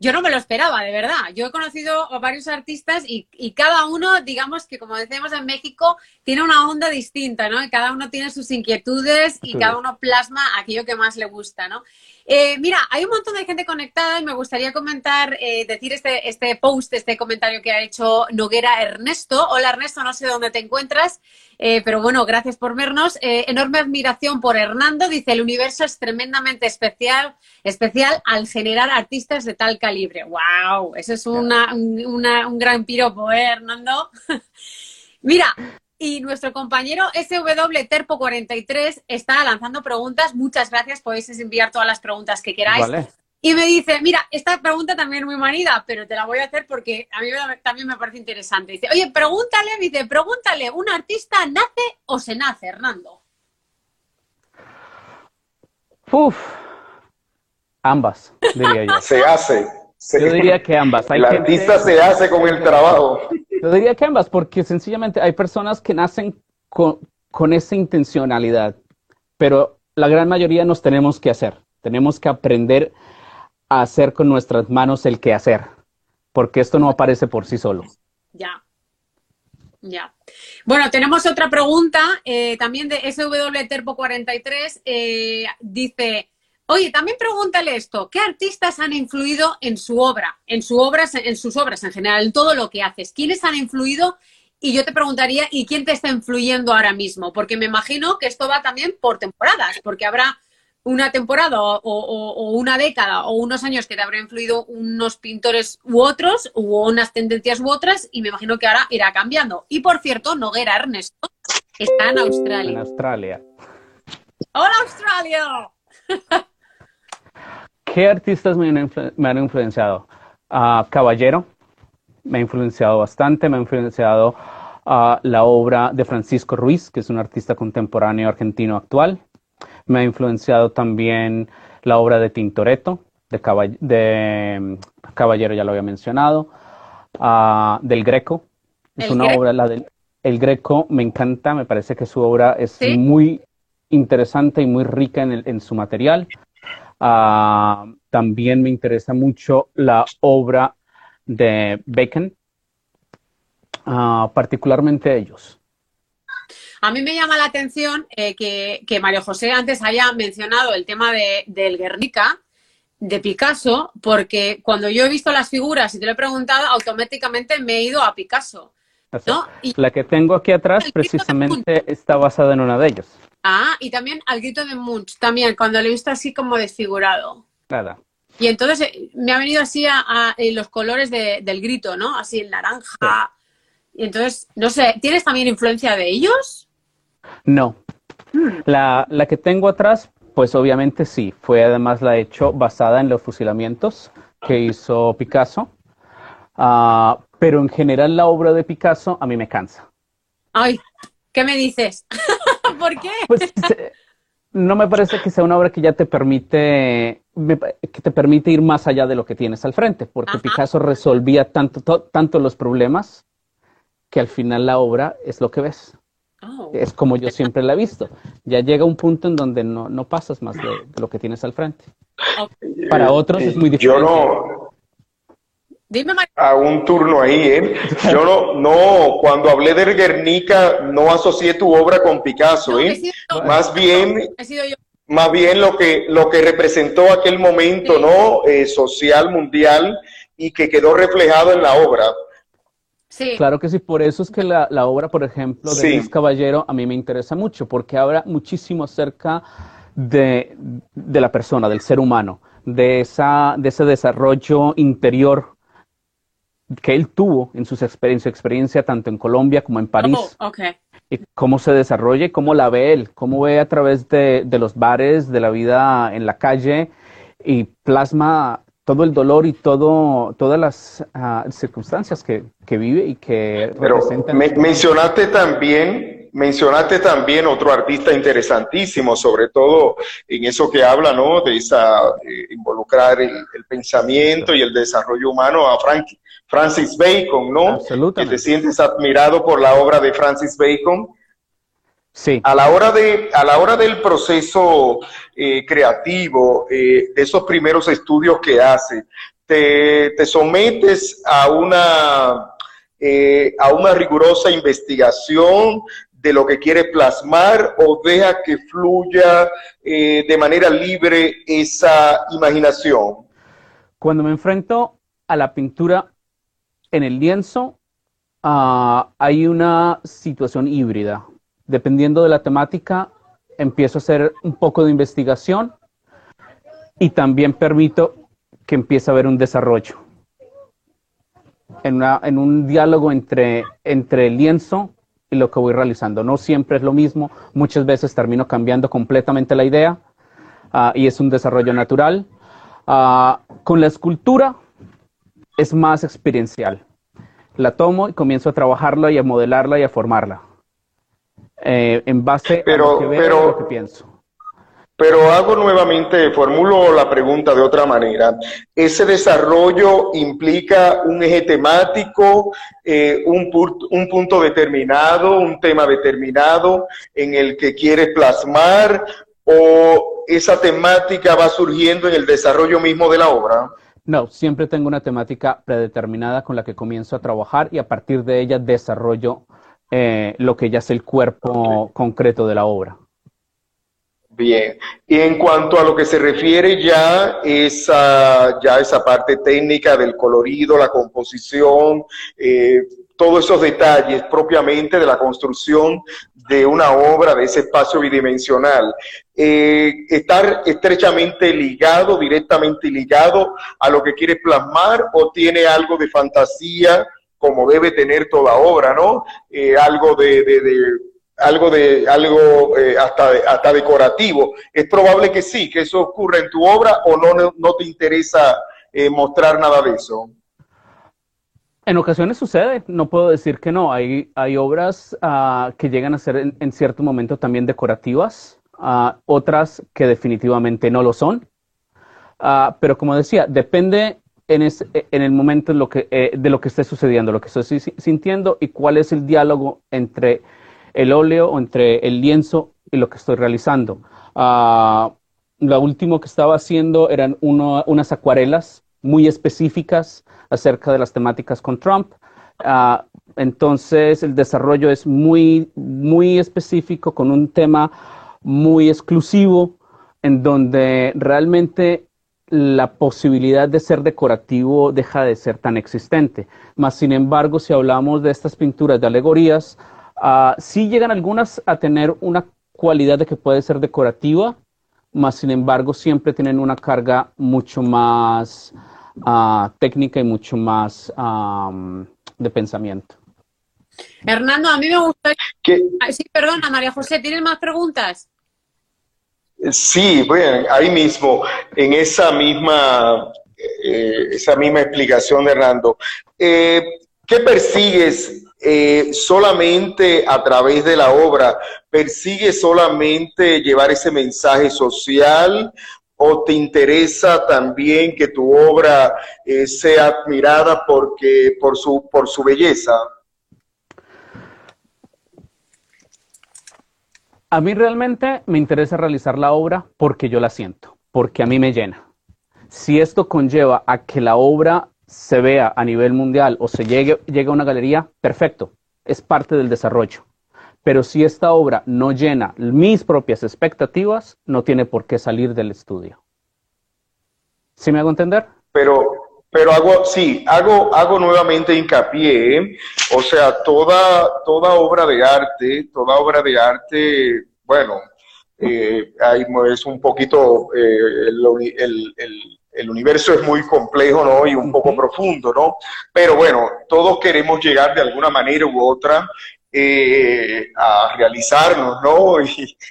yo no me lo esperaba, de verdad. Yo he conocido a varios artistas y, cada uno, digamos que como decimos en México, tiene una onda distinta, ¿no? cada uno tiene sus inquietudes y cada uno plasma aquello que más le gusta, ¿no? Eh, mira, hay un montón de gente conectada y me gustaría comentar, eh, decir este, este post, este comentario que ha hecho Noguera Ernesto. Hola Ernesto, no sé dónde te encuentras, eh, pero bueno, gracias por vernos. enorme admiración por Hernando. Dice, el universo es tremendamente especial, especial al generar artistas de tal calibre. ¡Wow! Eso es una, un gran piropo, ¿eh, Hernando? Mira, y nuestro compañero SW Terpo 43 está lanzando preguntas. Muchas gracias, podéis enviar todas las preguntas que queráis. Y me dice, mira, esta pregunta también es muy manida, pero te la voy a hacer porque a mí también me parece interesante. Dice, oye, pregúntale, dice, pregúntale, ¿un artista nace o se nace, Hernando? Uf, ambas, diría yo. Se hace. Yo diría que ambas. el artista se hace con el trabajo. Yo diría que ambas, porque sencillamente hay personas que nacen con, con esa intencionalidad, pero la gran mayoría nos tenemos que hacer. Tenemos que aprender a hacer con nuestras manos el que hacer, porque esto no aparece por sí solo. Ya. Ya. Bueno, tenemos otra pregunta eh, también de SW Terpo 43. Eh, dice, Oye, también pregúntale esto, ¿qué artistas han influido en su obra, en, su obras, en sus obras en general, en todo lo que haces? ¿Quiénes han influido? Y yo te preguntaría, ¿y quién te está influyendo ahora mismo? Porque me imagino que esto va también por temporadas, porque habrá una temporada o, una década o unos años que te habrá influido unos pintores u otros, u unas tendencias u otras, y me imagino que ahora irá cambiando. Y por cierto, Noguera Ernesto está en Australia. En Australia. ¡Hola, Australia! ¿Qué artistas me han, influenciado? Caballero, me ha influenciado bastante, me ha influenciado la obra de Francisco Ruiz, que es un artista contemporáneo argentino actual. Me ha influenciado también la obra de Tintoretto, de, Caballero, ya lo había mencionado, del Greco. Es una obra, la del el Greco, me encanta, me parece que su obra es muy interesante y muy rica en su material. Ah, también me interesa mucho la obra de Bacon, ah, particularmente ellos. A mí me llama la atención eh, que, que, Mario José antes haya mencionado el tema de, del Guernica, de Picasso, porque cuando yo he visto las figuras y te lo he preguntado, automáticamente me he ido a Picasso. la que tengo aquí atrás precisamente está basada en una de ellas. Ah, y también al grito de Munch, también, cuando lo he visto así como desfigurado. Nada. Y entonces eh, me ha venido así a, los colores del grito, ¿no? Así el naranja. Y entonces, no sé, ¿tienes también influencia de ellos? No. Hmm. La, la, que tengo atrás, pues obviamente sí. Fue además la hecho basada en los fusilamientos que hizo Picasso. Ah, pero en general la obra de Picasso a mí me cansa. Ay, ¿qué me dices? ¿Por qué? Pues no me parece que sea una obra que ya te permite, que te permite ir más allá de lo que tienes al frente, porque Picasso resolvía tanto, tanto los problemas que al final la obra es lo que ves. Oh. Es como yo siempre la he visto. Ya llega un punto en donde no, pasas más de, lo que tienes al frente. Para otros es muy difícil. Yo no, Dime, A un turno ahí, ¿eh? Yo no, no, cuando hablé de Guernica, no asocié tu obra con Picasso, ¿eh? más bien, más bien lo que, lo que representó aquel momento, ¿no? Eh, social, mundial, y que quedó reflejado en la obra. Sí. Claro que sí, por eso es que la, la obra, por ejemplo, de Luis Caballero a mí me interesa mucho, porque habla muchísimo acerca de, de la persona, del ser humano, de, esa, de ese desarrollo interior que él tuvo en, sus experiencia, su experiencia tanto en Colombia como en París. Oh, y cómo se desarrolla y cómo la ve él, cómo ve a través de, los bares, de la vida en la calle y plasma todo el dolor y todo, todas las ah, circunstancias que, vive y que Pero mencionaste también, mencionaste también otro artista interesantísimo, sobre todo en eso que habla, ¿no? De esa, eh, involucrar el, el, pensamiento y el desarrollo humano a Frankie Francis Bacon, ¿no? Absolutamente. Que te sientes admirado por la obra de Francis Bacon. Sí. A la hora, de, a la hora del proceso eh, creativo, eh, de esos primeros estudios que hace, te, te sometes a una, eh, a una rigurosa investigación de lo que quiere plasmar o deja que fluya eh, de manera libre esa imaginación? Cuando me enfrento a la pintura en el lienzo, ah, hay una situación híbrida. Dependiendo de la temática, empiezo a hacer un poco de investigación y también permito que empiece a haber un desarrollo. En, en un diálogo entre, entre el lienzo y lo que voy realizando. No siempre es lo mismo, muchas veces termino cambiando completamente la idea ah, y es un desarrollo natural. Ah, con la escultura es más experiencial. La tomo y comienzo a trabajarla y a modelarla y a formarla. Eh, en base a lo que veo y lo que pienso. Pero hago nuevamente, formulo la pregunta de otra manera. ¿Ese desarrollo implica un eje temático, eh, un, un, punto determinado, un tema determinado en el que quieres plasmar o esa temática va surgiendo en el desarrollo mismo de la obra? No, siempre tengo una temática predeterminada con la que comienzo a trabajar y a partir de ella desarrollo eh, lo que ya es el cuerpo concreto de la obra. Bien, y en cuanto a lo que se refiere ya esa, ya esa parte técnica del colorido, la composición, eh, todos esos detalles propiamente de la construcción de una obra, de ese espacio bidimensional, eh, estar estrechamente ligado, directamente ligado a lo que quiere plasmar o tiene algo de fantasía como debe tener toda obra, ¿no? Eh, algo de algo de algo eh, hasta, hasta decorativo. Es probable que sí, que eso ocurra en tu obra o no, no te interesa eh, mostrar nada de eso. En ocasiones sucede, no puedo decir que no. Hay, hay obras uh, que llegan a ser en, en, cierto momento también decorativas, uh, otras que definitivamente no lo son. Uh, pero como decía, depende en, ese, en el momento en lo que, eh, de lo que esté sucediendo, lo que estoy sintiendo y cuál es el diálogo entre el óleo o entre el lienzo y lo que estoy realizando. Lo último que estaba haciendo eran unas acuarelas muy específicas acerca de las temáticas con Trump. Uh, entonces el desarrollo es muy, muy específico con un tema muy exclusivo en donde realmente la posibilidad de ser decorativo deja de ser tan existente. Más sin embargo, si hablamos de estas pinturas de alegorías, Uh, sí llegan algunas a tener una cualidad de que puede ser decorativa, más sin embargo siempre tienen una carga mucho más uh, técnica y mucho más um, de pensamiento. Hernando, a mí me gusta... Sí, perdona, María José, ¿tienes más preguntas? Sí, bueno, ahí mismo, en esa misma, eh, esa misma explicación de Hernando. Eh, ¿Qué persigues eh, solamente a través de la obra? ¿Persigue solamente llevar ese mensaje social o te interesa también que tu obra eh, sea admirada porque, por, su, por su belleza? A mí realmente me interesa realizar la obra porque yo la siento, porque a mí me llena. Si esto conlleva a que la obra se vea a nivel mundial o se llegue, llegue a una galería, perfecto, es parte del desarrollo. Pero si esta obra no llena mis propias expectativas, no tiene por qué salir del estudio. ¿Sí me hago entender? Pero, pero hago, sí, hago, hago nuevamente hincapié, o sea, toda, toda obra de arte, toda obra de arte, bueno, eh, es un poquito eh, el, el universo es muy complejo, ¿no? Y un poco profundo, ¿no? Pero bueno, todos queremos llegar de alguna manera u otra eh, a realizarnos, ¿no?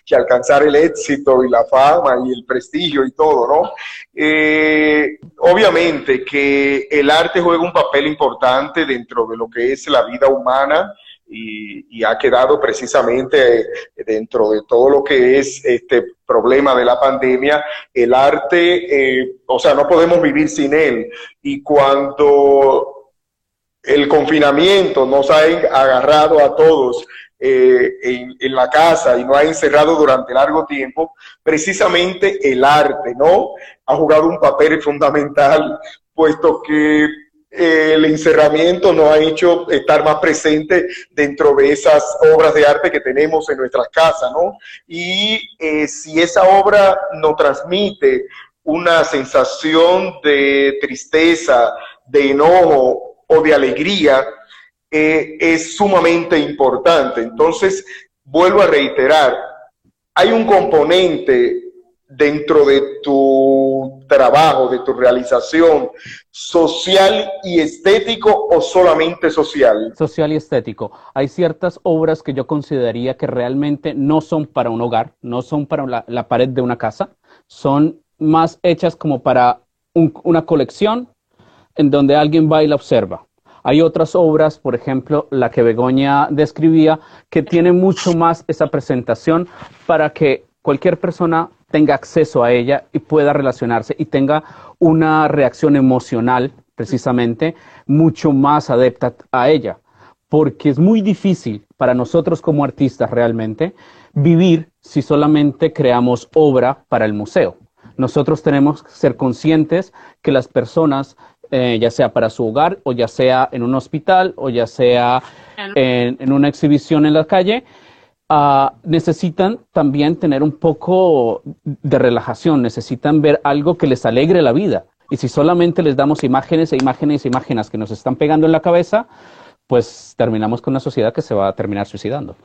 Y, alcanzar el éxito y la fama y el prestigio y todo, ¿no? Eh, obviamente que el arte juega un papel importante dentro de lo que es la vida humana y, ha quedado precisamente dentro de todo lo que es este problema de la pandemia, el arte, eh, o sea, no podemos vivir sin él. Y cuando el confinamiento nos ha agarrado a todos eh, en, la casa y nos ha encerrado durante largo tiempo, precisamente el arte, ¿no? Ha jugado un papel fundamental puesto que el encerramiento nos ha hecho estar más presente dentro de esas obras de arte que tenemos en nuestras casas, ¿no? Y eh, si esa obra nos transmite una sensación de tristeza, de enojo o de alegría, eh, es sumamente importante. Entonces, vuelvo a reiterar, hay un componente dentro de tu trabajo, de tu realización social y estético o solamente social? Social y estético. Hay ciertas obras que yo consideraría que realmente no son para un hogar, no son para la, pared de una casa, son más hechas como para una colección en donde alguien va y la observa. Hay otras obras, por ejemplo, la que Begoña describía, que tiene mucho más esa presentación para que cualquier persona tenga acceso a ella y pueda relacionarse y tenga una reacción emocional, precisamente, mucho más adepta a ella. Porque es muy difícil para nosotros como artistas realmente vivir si solamente creamos obra para el museo. Nosotros tenemos que ser conscientes que las personas, eh, ya sea para su hogar o ya sea en un hospital o ya sea en una exhibición en la calle, Ah, necesitan también tener un poco de relajación, necesitan ver algo que les alegre la vida. Y si solamente les damos imágenes e imágenes e imágenes que nos están pegando en la cabeza, pues terminamos con una sociedad que se va a terminar suicidando.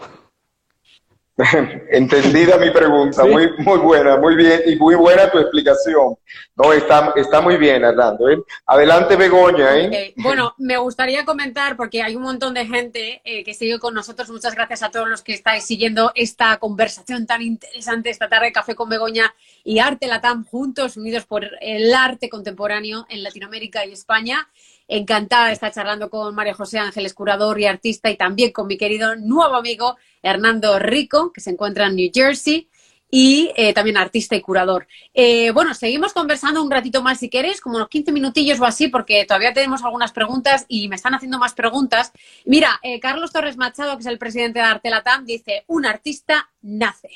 Entendida mi pregunta, muy, muy buena, muy bien, y muy buena tu explicación. No, está, está muy bien, Hernando. ¿eh? Adelante, Begoña. ¿eh? Bueno, me gustaría comentar, porque hay un montón de gente eh, que sigue con nosotros. Muchas gracias a todos los que estáis siguiendo esta conversación tan interesante esta tarde, Café con Begoña y Arte Latam, juntos, unidos por el arte contemporáneo en Latinoamérica y España. Encantada de estar charlando con María José Ángeles, curador y artista, y también con mi querido nuevo amigo Hernando Rico, que se encuentra en New Jersey y eh, también artista y curador. Eh, bueno, seguimos conversando un ratito más si queréis, como unos 15 minutillos o así, porque todavía tenemos algunas preguntas y me están haciendo más preguntas. Mira, eh, Carlos Torres Machado, que es el presidente de Arte Latam, dice, un artista nace.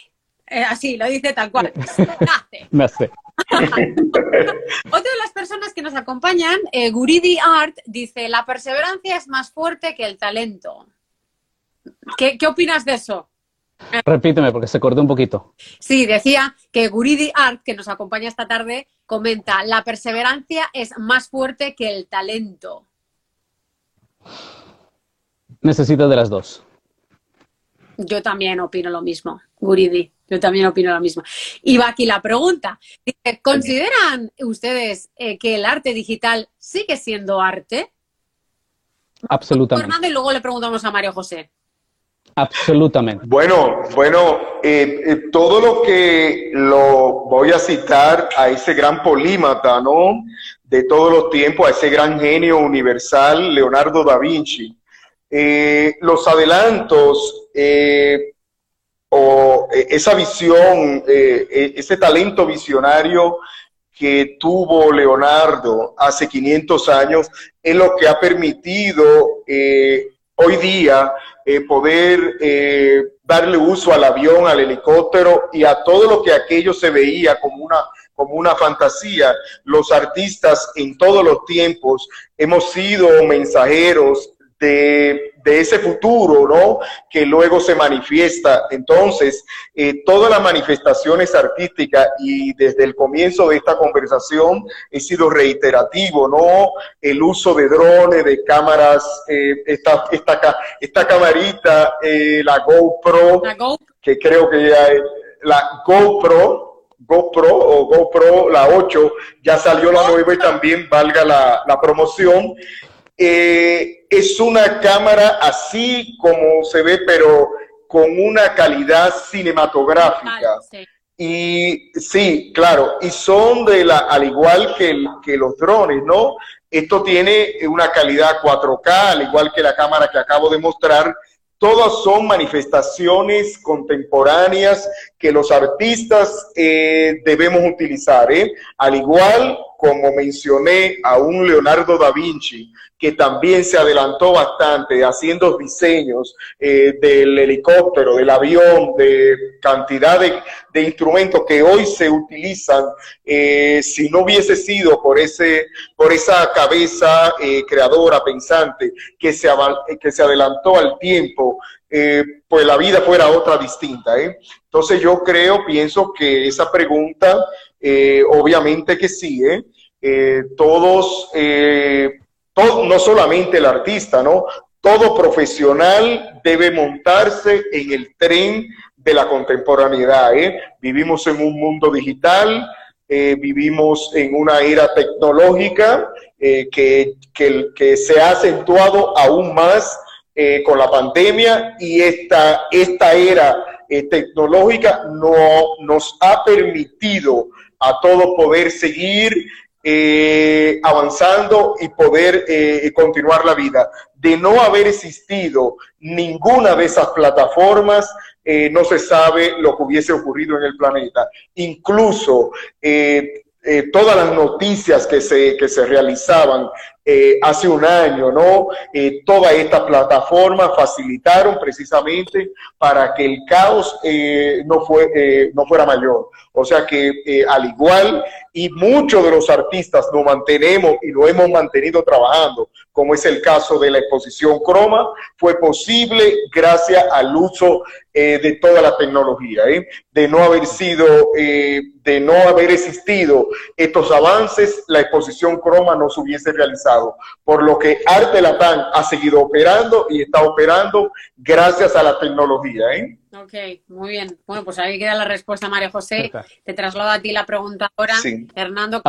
así, lo dice tal cual. Nace. nace. Otra de las personas que nos acompañan, Guridi Art, dice, la perseverancia es más fuerte que el talento. ¿Qué, opinas de eso? Repíteme, porque se cortó un poquito. Sí, decía que Guridi Art, que nos acompaña esta tarde, comenta, la perseverancia es más fuerte que el talento. Necesito de las dos. Yo también opino lo mismo, Guridi. Yo también opino lo mismo. Y va aquí la pregunta. ¿Consideran ustedes eh, que el arte digital sigue siendo arte? Absolutamente. y luego le preguntamos a Mario José. Absolutamente. Bueno, bueno, eh, eh, todo lo que lo voy a citar a ese gran polímata, ¿no? De todos los tiempos, a ese gran genio universal, Leonardo da Vinci. Eh, los adelantos o esa visión, ese talento visionario que tuvo Leonardo hace 500 años es lo que ha permitido hoy día eh, poder eh, darle uso al avión, al helicóptero y a todo lo que aquello se veía como una, como una fantasía. Los artistas en todos los tiempos hemos sido mensajeros de, ese futuro, ¿no? Que luego se manifiesta. Entonces, eh, todas las manifestaciones artísticas y desde el comienzo de esta conversación he sido reiterativo, ¿no? El uso de drones, de cámaras, eh, esta, esta, esta camarita, eh, la GoPro, que creo que ya es la GoPro, GoPro o GoPro, la 8, ya salió la nueva y también valga la, la promoción. Eh, es una cámara así como se ve, pero con una calidad cinematográfica. Y sí, claro, y son de la, al igual que, que los drones, ¿no? Esto tiene una calidad 4K, al igual que la cámara que acabo de mostrar. Todas son manifestaciones contemporáneas que los artistas eh, debemos utilizar, ¿eh? Al igual como mencioné, a un Leonardo da Vinci, que también se adelantó bastante haciendo diseños eh, del helicóptero, del avión, de cantidad de, instrumentos que hoy se utilizan, eh, si no hubiese sido por, ese, por esa cabeza eh, creadora, pensante, que se, que se adelantó al tiempo, pues la vida fuera otra distinta. Entonces yo creo, pienso que esa pregunta, obviamente que sí, todos no solamente el artista, ¿no? Todo profesional debe montarse en el tren de la contemporaneidad. ¿eh? Vivimos en un mundo digital, eh, vivimos en una era tecnológica eh, que, que, se ha acentuado aún más eh, con la pandemia y esta, esta era tecnológica no, nos ha permitido a todos poder seguir eh, avanzando y poder eh, continuar la vida. De no haber existido ninguna de esas plataformas, eh, no se sabe lo que hubiese ocurrido en el planeta. Incluso todas las noticias que se, que se realizaban hace un año, ¿no? toda esta plataforma facilitaron precisamente para que el caos no, fue, no fuera mayor. O sea que eh, al igual y muchos de los artistas nos mantenemos y lo hemos mantenido trabajando, como es el caso de la exposición Croma, fue posible gracias al uso eh, de toda la tecnología, ¿eh? de no haber sido, de no haber existido estos avances, la exposición Croma no se hubiese realizado, por lo que Arte Latán ha seguido operando y está operando gracias a la tecnología. ¿eh? Ok, muy bien. Bueno, pues ahí queda la respuesta, María José. Te traslado a ti la pregunta ahora, Hernando.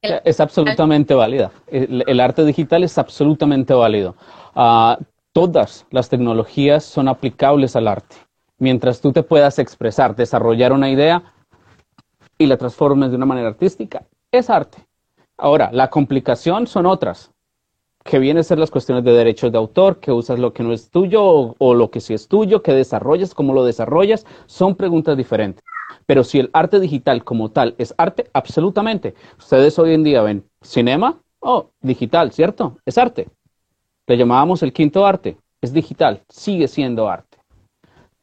es absolutamente válida. El, arte digital es absolutamente válido. Ah, todas las tecnologías son aplicables al arte. Mientras tú te puedas expresar, desarrollar una idea y la transformes de una manera artística, es arte. Ahora, la complicación son otras que vienen a ser las cuestiones de derechos de autor, que usas lo que no es tuyo o, lo que sí es tuyo, que desarrollas, cómo lo desarrollas, son preguntas diferentes. Pero si el arte digital como tal es arte, absolutamente. Ustedes hoy en día ven cinema, oh, digital, ¿cierto? Es arte. Le llamábamos el quinto arte, es digital, sigue siendo arte.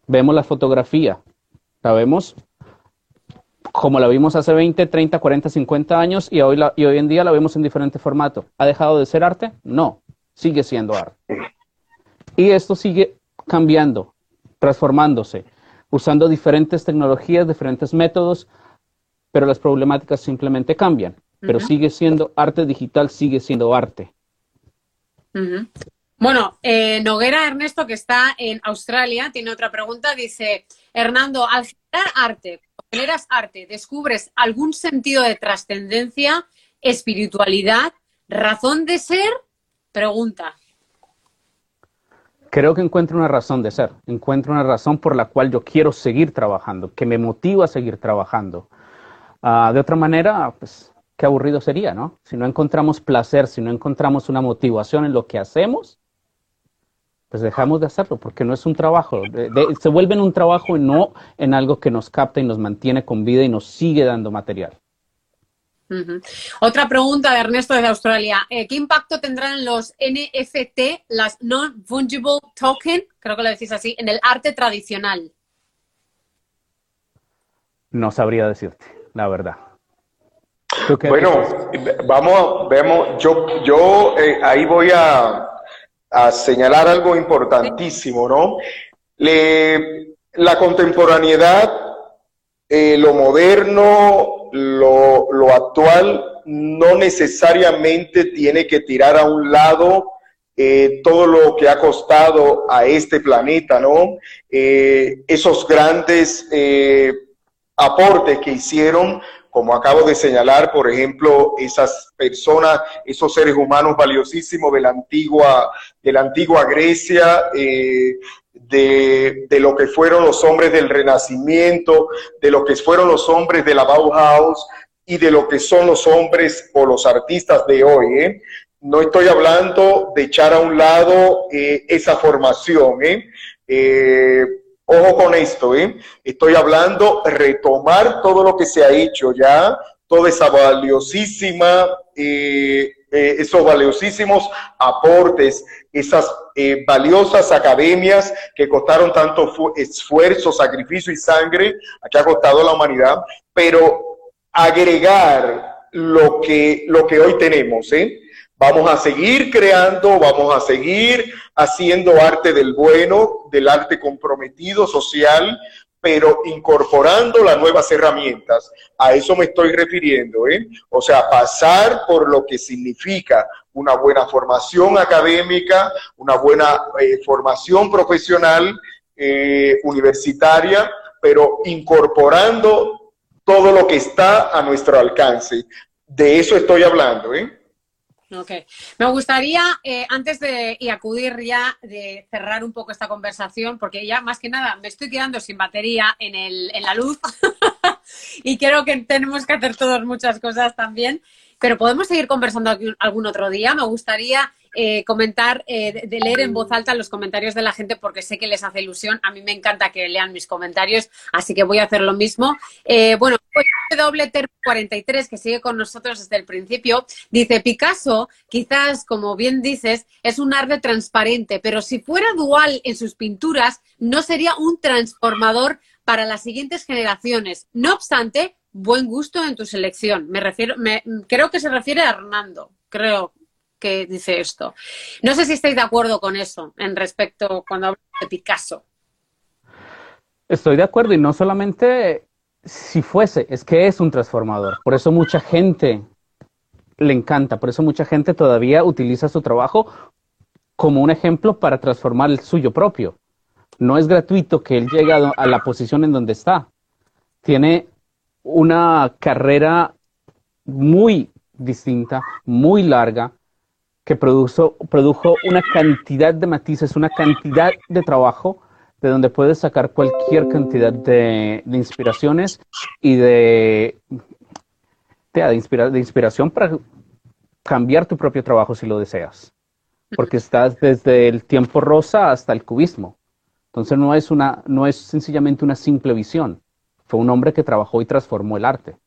Vemos la fotografía, la vemos como la vimos hace 20, 30, 40, 50 años y hoy, y hoy en día la vemos en diferente formato. ¿Ha dejado de ser arte? No, sigue siendo arte. Y esto sigue cambiando, transformándose, usando diferentes tecnologías, diferentes métodos, pero las problemáticas simplemente cambian. Pero sigue siendo arte digital, sigue siendo arte. Bueno, eh, Noguera Ernesto, que está en Australia, tiene otra pregunta. Dice, Hernando, al generar arte, generas arte, descubres algún sentido de trascendencia, espiritualidad, razón de ser, pregunta. Creo que encuentro una razón de ser, encuentro una razón por la cual yo quiero seguir trabajando, que me motiva a seguir trabajando. Ah, de otra manera, pues qué aburrido sería, ¿no? Si no encontramos placer, si no encontramos una motivación en lo que hacemos, pues dejamos de hacerlo porque no es un trabajo. se vuelve en un trabajo y no en algo que nos capta y nos mantiene con vida y nos sigue dando material. Otra pregunta de Ernesto desde Australia. Eh, ¿Qué impacto tendrán los NFT, las Non-Fungible Token, creo que lo decís así, en el arte tradicional? No sabría decirte, la verdad. Bueno, vamos, vemos, yo, yo eh, ahí voy a, a señalar algo importantísimo, ¿no? la contemporaneidad, eh, lo moderno, lo, actual, no necesariamente tiene que tirar a un lado eh, todo lo que ha costado a este planeta, ¿no? Eh, esos grandes aportes que hicieron como acabo de señalar, por ejemplo, esas personas, esos seres humanos valiosísimos de la antigua, de la Grecia, eh, de, de, lo que fueron los hombres del Renacimiento, de lo que fueron los hombres de la Bauhaus y de lo que son los hombres o los artistas de hoy. ¿eh? No estoy hablando de echar a un lado eh, esa formación. ¿eh? Ojo con esto, ¿eh? Estoy hablando retomar todo lo que se ha hecho ya toda esa valiosísima, eh, eh, esos valiosísimos aportes, esas eh, valiosas academias que costaron tanto esfuerzo, sacrificio y sangre, que ha costado la humanidad, pero agregar lo que, lo que hoy tenemos, ¿eh? Vamos a seguir creando, vamos a seguir haciendo arte del bueno, del arte comprometido, social, pero incorporando las nuevas herramientas. A eso me estoy refiriendo, ¿eh? O sea, pasar por lo que significa una buena formación académica, una buena eh, formación profesional, eh, universitaria, pero incorporando todo lo que está a nuestro alcance. De eso estoy hablando, ¿eh? Ok. Me gustaría, eh, antes de acudir ya, de cerrar un poco esta conversación, porque ya más que nada me estoy quedando sin batería en, el, en la luz y creo que tenemos que hacer todos muchas cosas también, pero podemos seguir conversando algún otro día. Me gustaría eh, comentar, eh, de, leer en voz alta los comentarios de la gente porque sé que les hace ilusión. A mí me encanta que lean mis comentarios, así que voy a hacer lo mismo. Eh, bueno, doble 43 que sigue con nosotros desde el principio, dice Picasso, quizás, como bien dices, es un arte transparente, pero si fuera dual en sus pinturas, no sería un transformador para las siguientes generaciones. No obstante, buen gusto en tu selección. Me refiero, me, creo que se refiere a Hernando, creo que dice esto. No sé si estáis de acuerdo con eso en respecto cuando hablo de Picasso. Estoy de acuerdo y no solamente si fuese, es que es un transformador. Por eso mucha gente le encanta, por eso mucha gente todavía utiliza su trabajo como un ejemplo para transformar el suyo propio. No es gratuito que él llegue a la posición en donde está. Tiene una carrera muy distinta, muy larga, que produjo, produjo una cantidad de matices, una cantidad de trabajo de donde puedes sacar cualquier cantidad de, inspiraciones y de, de, de inspiración para cambiar tu propio trabajo si lo deseas. Porque estás desde el tiempo rosa hasta el cubismo. Entonces no es, una, no es sencillamente una simple visión. Fue un hombre que trabajó y transformó el arte.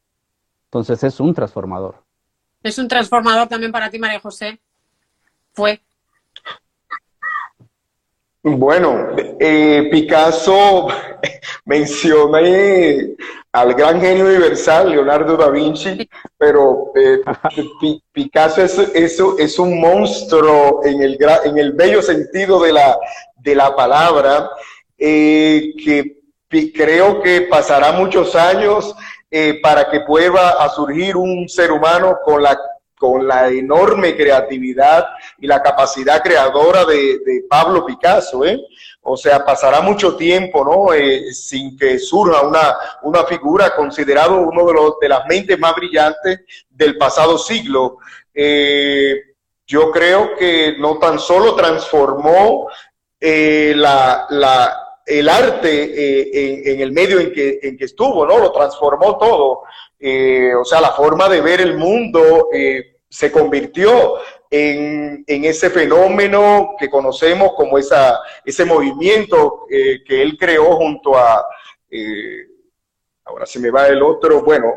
Entonces es un transformador. Es un transformador también para ti, María José fue? Bueno, eh, Picasso mencioné al gran genio universal, Leonardo da Vinci, pero eh, Picasso es, es, un monstruo en el, en el bello sentido de la, de la palabra, eh, que creo que pasará muchos años para que pueda a surgir un ser humano con la con la enorme creatividad y la capacidad creadora de, Pablo Picasso, ¿eh? O sea, pasará mucho tiempo, ¿no? Eh, sin que surja una, una figura considerado uno de, los, de las mentes más brillantes del pasado siglo. Eh, yo creo que no tan solo transformó eh, la, la, el arte en, el medio en que, en que estuvo, ¿no? Lo transformó todo. O sea, la forma de ver el mundo se convirtió en, ese fenómeno que conocemos como esa, ese movimiento eh, que él creó junto a, ahora se me va el otro, bueno,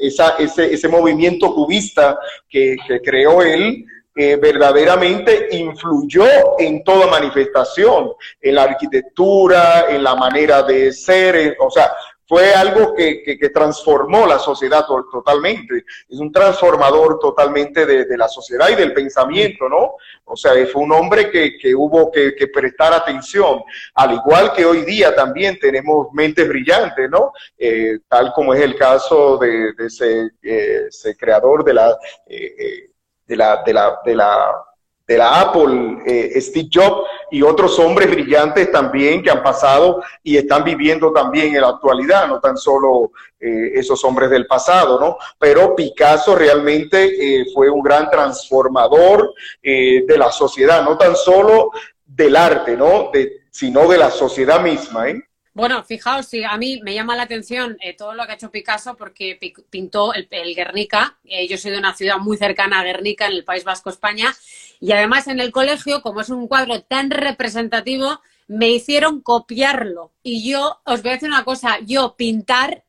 esa, ese, ese, movimiento cubista que, que creó él, verdaderamente influyó en toda manifestación, en la arquitectura, en la manera de ser, o sea, fue algo que, que, transformó la sociedad totalmente. Es un transformador totalmente de, la sociedad y del pensamiento, ¿no? O sea, fue un hombre que, que hubo que, prestar atención, al igual que hoy día también tenemos mentes brillantes, ¿no? Eh, tal como es el caso de, ese, eh, ese, creador de la, eh, de la, de la, de la de la Apple, eh, Steve Jobs y otros hombres brillantes también que han pasado y están viviendo también en la actualidad, no tan solo eh, esos hombres del pasado, ¿no? Pero Picasso realmente eh, fue un gran transformador de la sociedad, no tan solo del arte, ¿no? De, sino de la sociedad misma, ¿eh? Bueno, fijaos, sí, a mí me llama la atención eh, todo lo que ha hecho Picasso porque pintó el, Guernica. Eh, yo soy de una ciudad muy cercana a Guernica, en el País Vasco, España. Y además en el colegio, como es un cuadro tan representativo, me hicieron copiarlo. Y yo os voy a decir una cosa, yo pintar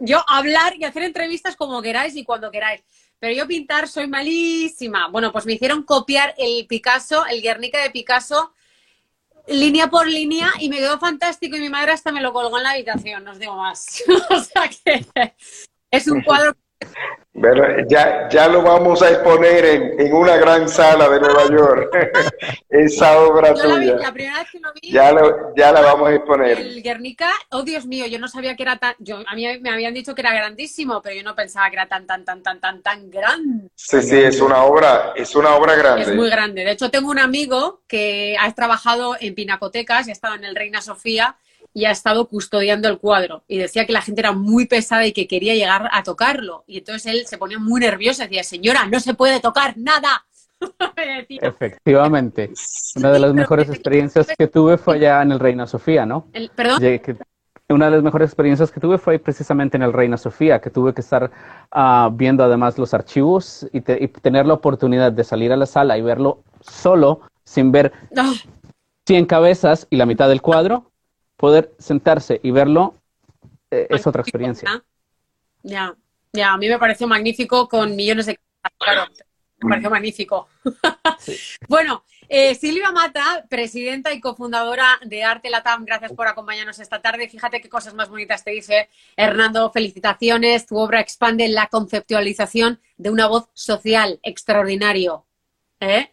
yo hablar y hacer entrevistas como queráis y cuando queráis. Pero yo pintar soy malísima. Bueno, pues me hicieron copiar el Picasso, el Guernica de Picasso, línea por línea y me quedó fantástico y mi madre hasta me lo colgó en la habitación, no os digo más. o sea que es un cuadro bueno, ya, ya lo vamos a exponer en, en una gran sala de Nueva York, esa obra tuya. La, primera vez que lo vi, ya, ya la vamos a exponer. El Guernica, oh Dios mío, yo no sabía que era tan, yo, a mí me habían dicho que era grandísimo, pero yo no pensaba que era tan, tan, tan, tan, tan, tan grande. Sí, sí, es una obra, es una obra grande. Es muy grande. De hecho, tengo un amigo que ha trabajado en pinacotecas y ha estado en el Reina Sofía y ha estado custodiando el cuadro. Y decía que la gente era muy pesada y que quería llegar a tocarlo. Y entonces él se ponía muy nervioso y decía, señora, no se puede tocar nada. Efectivamente. Una de las mejores experiencias que tuve fue allá en el Reina Sofía, ¿no? ¿Perdón? Una de las mejores experiencias que tuve fue precisamente en el Reina Sofía, que tuve que estar ah, viendo además los archivos y, tener la oportunidad de salir a la sala y verlo solo, sin ver 100 cabezas y la mitad del cuadro, poder sentarse y verlo eh, es otra experiencia. Ya, ya, a mí me pareció magnífico con millones de... Claro, me pareció magnífico. bueno, eh, Silvia Mata, presidenta y cofundadora de Arte Latam, gracias por acompañarnos esta tarde. Fíjate qué cosas más bonitas te dice Hernando. Felicitaciones. Tu obra expande la conceptualización de una voz social. Extraordinario. ¿Eh?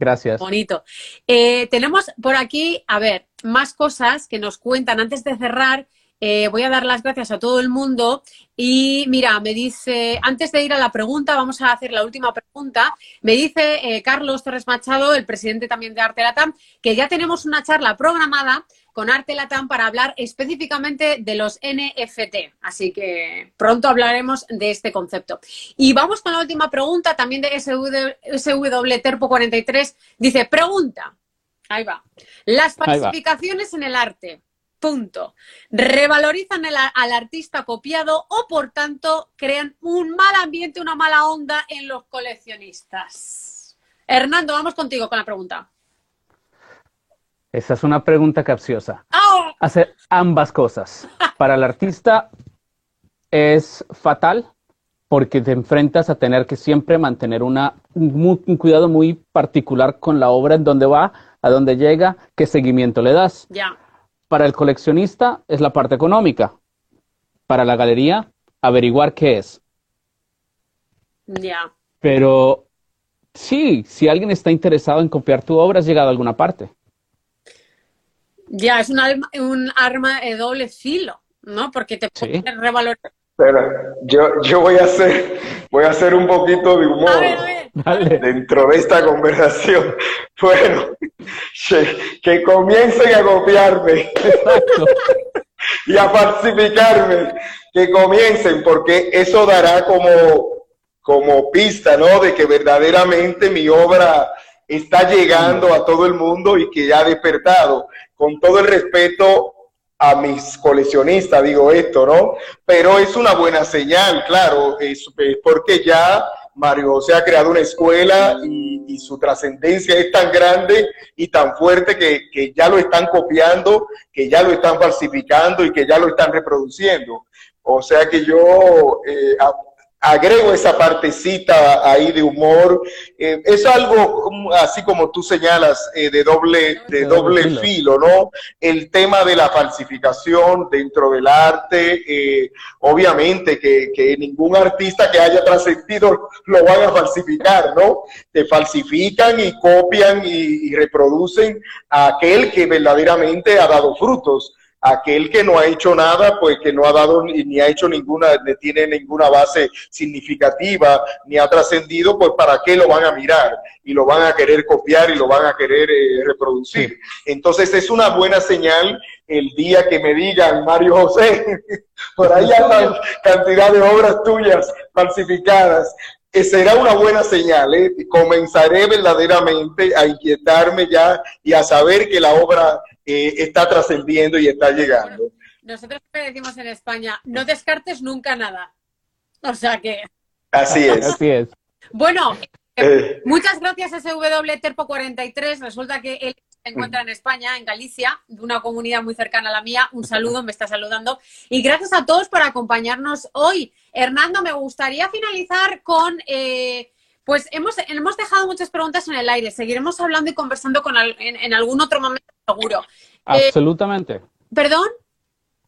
Gracias. Bonito. Eh, tenemos por aquí, a ver, más cosas que nos cuentan antes de cerrar. Eh, voy a dar las gracias a todo el mundo y mira, me dice, antes de ir a la pregunta, vamos a hacer la última pregunta. Me dice eh, Carlos Torres Machado, el presidente también de Arte Latam, que ya tenemos una charla programada con Arte Latam para hablar específicamente de los NFT. Así que pronto hablaremos de este concepto. Y vamos con la última pregunta, también de SW, Terpo 43. Dice, pregunta. Ahí va. Las falsificaciones en el arte. Punto. Revalorizan al artista copiado o, por tanto, crean un mal ambiente, una mala onda en los coleccionistas. Hernando, vamos contigo con la pregunta. Esa es una pregunta capciosa. Hacer ambas cosas. Para el artista es fatal porque te enfrentas a tener que siempre mantener una, un, cuidado muy particular con la obra, en dónde va, a dónde llega, qué seguimiento le das. Ya. Para el coleccionista es la parte económica. Para la galería, averiguar qué es. Ya. Pero sí, si alguien está interesado en copiar tu obra, has llegado a alguna parte. Ya, es un arma, un arma de doble filo, ¿no? Porque te puede revalorar. Pero yo, yo voy a hacer, voy a hacer un poquito de humor dentro de esta conversación. Bueno, que, comiencen a copiarme y a falsificarme, que comiencen, porque eso dará como, como pista, ¿no? De que verdaderamente mi obra está llegando a todo el mundo y que ya ha despertado con todo el respeto a mis coleccionistas, digo esto, ¿no? Pero es una buena señal, claro, porque ya Mario se ha creado una escuela y, su trascendencia es tan grande y tan fuerte que, ya lo están copiando, que ya lo están falsificando y que ya lo están reproduciendo. O sea que yo eh, agrego esa partecita ahí de humor. Eh, es algo así como tú señalas eh, de doble de doble filo, ¿no? El tema de la falsificación dentro del arte, eh, obviamente que, que, ningún artista que haya trascendido lo van a falsificar, ¿no? Te falsifican y copian y, y reproducen a aquel que verdaderamente ha dado frutos aquel que no ha hecho nada, pues que no ha dado ni ha hecho ninguna, ni tiene ninguna base significativa, ni ha trascendido, pues para qué lo van a mirar y lo van a querer copiar y lo van a querer eh, reproducir. Entonces es una buena señal el día que me digan, Mario José, por ahí hay cantidad de obras tuyas falsificadas. Eh, será una buena señal, ¿eh? comenzaré verdaderamente a inquietarme ya y a saber que la obra está trascendiendo y está llegando. nosotros decimos en España, no descartes nunca nada. O sea que... Así es. Así es. Bueno, eh, muchas gracias SW Terpo 43. Resulta que él se encuentra en España, en Galicia, de una comunidad muy cercana a la mía. Un saludo, me está saludando. Y gracias a todos por acompañarnos hoy. Hernando, me gustaría finalizar con... Eh, pues hemos, hemos dejado muchas preguntas en el aire. Seguiremos hablando y conversando con en, algún otro momento, seguro. Eh, Absolutamente. ¿Perdón?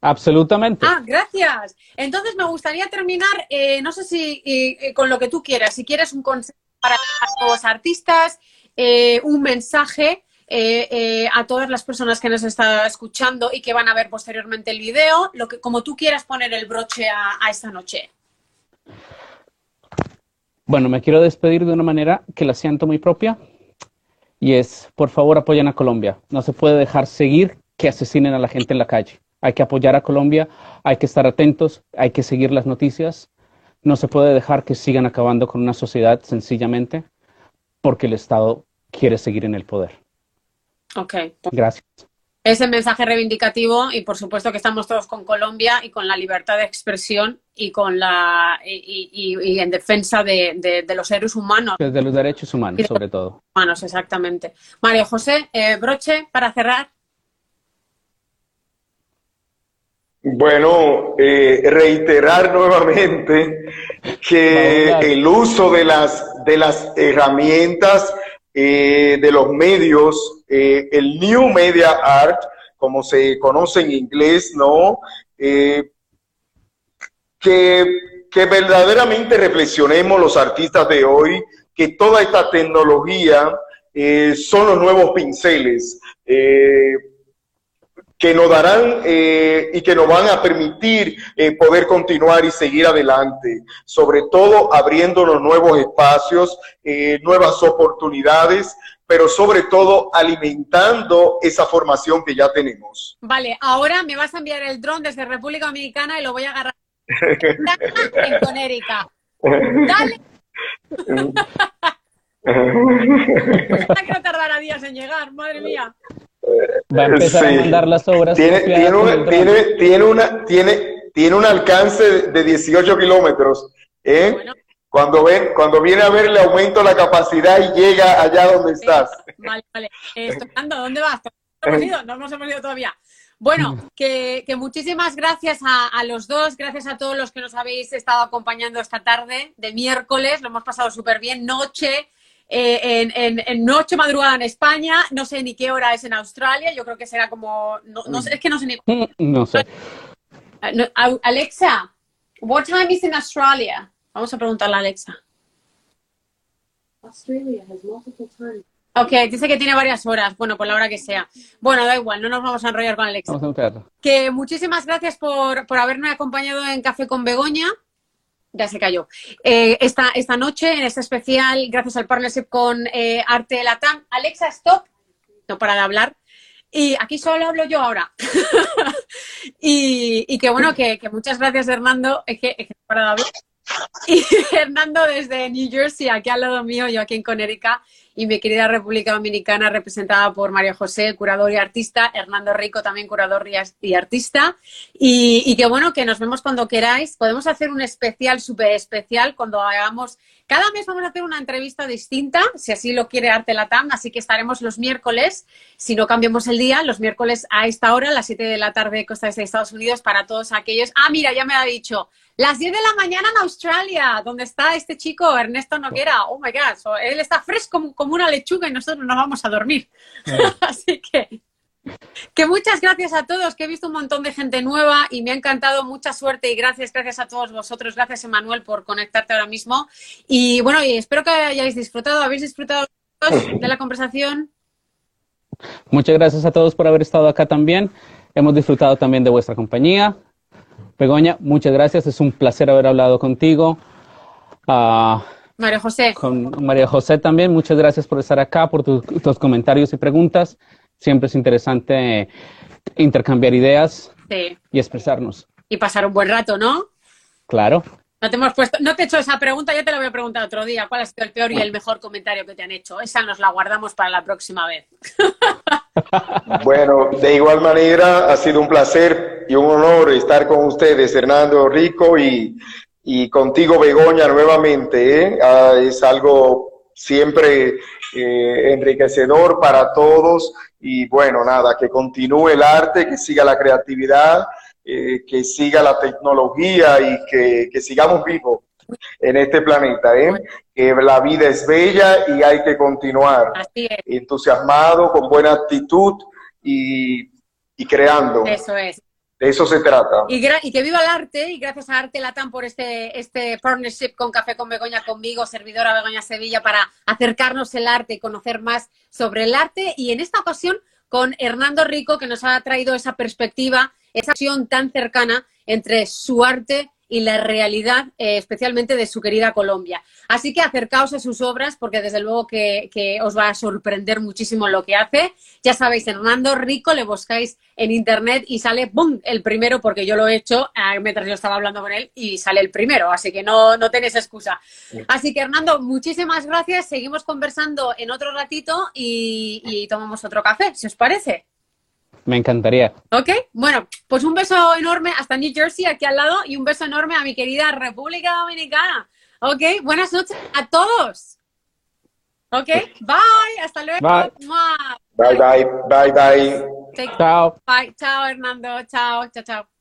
Absolutamente. Ah, gracias. Entonces me gustaría terminar, eh, no sé si con lo que tú quieras, si quieres un consejo para los artistas, eh, un mensaje a todas las personas que nos están escuchando y que van a ver posteriormente el video, lo que, como tú quieras poner el broche a, a esta noche. Bueno, me quiero despedir de una manera que la siento muy propia y es, por favor, apoyen a Colombia. No se puede dejar seguir que asesinen a la gente en la calle. Hay que apoyar a Colombia, hay que estar atentos, hay que seguir las noticias. No se puede dejar que sigan acabando con una sociedad sencillamente porque el Estado quiere seguir en el poder. Ok. Gracias ese mensaje reivindicativo y por supuesto que estamos todos con Colombia y con la libertad de expresión y con la y, en defensa de, los seres humanos. De los derechos humanos, sobre todo. Humanos, exactamente. María José, eh, broche para cerrar. Bueno, eh, reiterar nuevamente que el uso de las, de las herramientas eh, de los medios, eh, el New Media Art, como se conoce en inglés, ¿no? Eh, que, que, verdaderamente reflexionemos los artistas de hoy, que toda esta tecnología son los nuevos pinceles que nos darán eh, y que nos van a permitir eh, poder continuar y seguir adelante, sobre todo abriéndonos nuevos espacios, eh, nuevas oportunidades, pero sobre todo alimentando esa formación que ya tenemos. Vale, ahora me vas a enviar el dron desde República Dominicana y lo voy a agarrar en Conérica. Dale. que no tardará días en llegar, madre mía. Va a empezar a mandar las obras. Tiene, tiene, una, tiene, tiene, una, tiene, tiene un alcance de 18 kilómetros. ¿eh? Cuando, ven, cuando viene a ver, le aumento la capacidad y llega allá donde estás. Vale, vale. Eh, ¿dónde vas? No nos hemos ido todavía. Bueno, que, que muchísimas gracias a, a, los dos, gracias a todos los que nos habéis estado acompañando esta tarde de miércoles, lo hemos pasado súper bien, noche, eh, en, en, noche madrugada en España, no sé ni qué hora es en Australia, yo creo que será como, no, no sé, es que no sé ni... No sé. Alexa, what time is in Australia? Vamos a preguntarle a Alexa. Australia has multiple times. Ok, dice que tiene varias horas. Bueno, por la hora que sea. Bueno, da igual, no nos vamos a enrollar con Alexa. Vamos a que muchísimas gracias por, por haberme acompañado en Café con Begoña ya se cayó. Eh, esta, esta noche, en este especial, gracias al partnership con eh, Arte Latam. Alexa, stop. No para de hablar. Y aquí solo hablo yo ahora. y, y, que bueno, que, muchas gracias, Hernando. Es que, es que para de hablar. Y Hernando desde New Jersey, aquí al lado mío, yo aquí en Conérica y mi querida República Dominicana representada por María José, curador y artista, Hernando Rico también curador y artista. Y, y bueno, que nos vemos cuando queráis. Podemos hacer un especial, súper especial, cuando hagamos... Cada mes vamos a hacer una entrevista distinta, si así lo quiere Arte Latam, así que estaremos los miércoles, si no cambiamos el día, los miércoles a esta hora, a las 7 de la tarde, costa de Estados Unidos, para todos aquellos... Ah, mira, ya me ha dicho, las 10 de la mañana en Australia, donde está este chico, Ernesto Noguera. Oh my God, él está fresco como, una lechuga y nosotros nos vamos a dormir. Así que, que muchas gracias a todos, que he visto un montón de gente nueva y me ha encantado. Mucha suerte y gracias, gracias a todos vosotros. Gracias, Emanuel, por conectarte ahora mismo. Y bueno, y espero que hayáis disfrutado. ¿Habéis disfrutado de la conversación? Muchas gracias a todos por haber estado acá también. Hemos disfrutado también de vuestra compañía. Begoña, muchas gracias. Es un placer haber hablado contigo. Uh, María José. Con María José también. Muchas gracias por estar acá, por tus comentarios y preguntas. Siempre es interesante intercambiar ideas y expresarnos. Y pasar un buen rato, ¿no? Claro. No te hemos puesto, no te he hecho esa pregunta, ya te la voy a preguntar otro día. ¿Cuál ha sido el peor y el mejor comentario que te han hecho? Esa nos la guardamos para la próxima vez. Bueno, de igual manera, ha sido un placer y un honor estar con ustedes, Hernando Rico, y, y contigo, Begoña, nuevamente. ¿eh? Ah, es algo siempre eh, enriquecedor para todos y bueno, nada, que continúe el arte, que siga la creatividad, eh, que siga la tecnología y que, que sigamos vivos en este planeta, ¿eh? que la vida es bella y hay que continuar entusiasmado, con buena actitud y, y creando. Eso es. De eso se trata. Y, que viva el arte y gracias a Arte Latam por este, este partnership con Café con Begoña conmigo, servidora Begoña Sevilla, para acercarnos el arte y conocer más sobre el arte. Y en esta ocasión con Hernando Rico, que nos ha traído esa perspectiva, esa acción tan cercana entre su arte y la realidad, eh, especialmente de su querida Colombia. Así que acercaos a sus obras porque desde luego que, os va a sorprender muchísimo lo que hace. Ya sabéis, Hernando Rico, le buscáis en internet y sale ¡bum! el primero porque yo lo he hecho eh, mientras yo estaba hablando con él y sale el primero, así que no, no tenéis excusa. Así que Hernando, muchísimas gracias. Seguimos conversando en otro ratito y tomamos otro café, si os parece. Me encantaría. Ok, bueno, pues un beso enorme hasta New Jersey, aquí al lado, y un beso enorme a mi querida República Dominicana. Ok, buenas noches a todos. Ok, bye, hasta luego. Bye, bye, bye, bye. bye. Chao. Bye, chao Hernando, chao, chao, chao.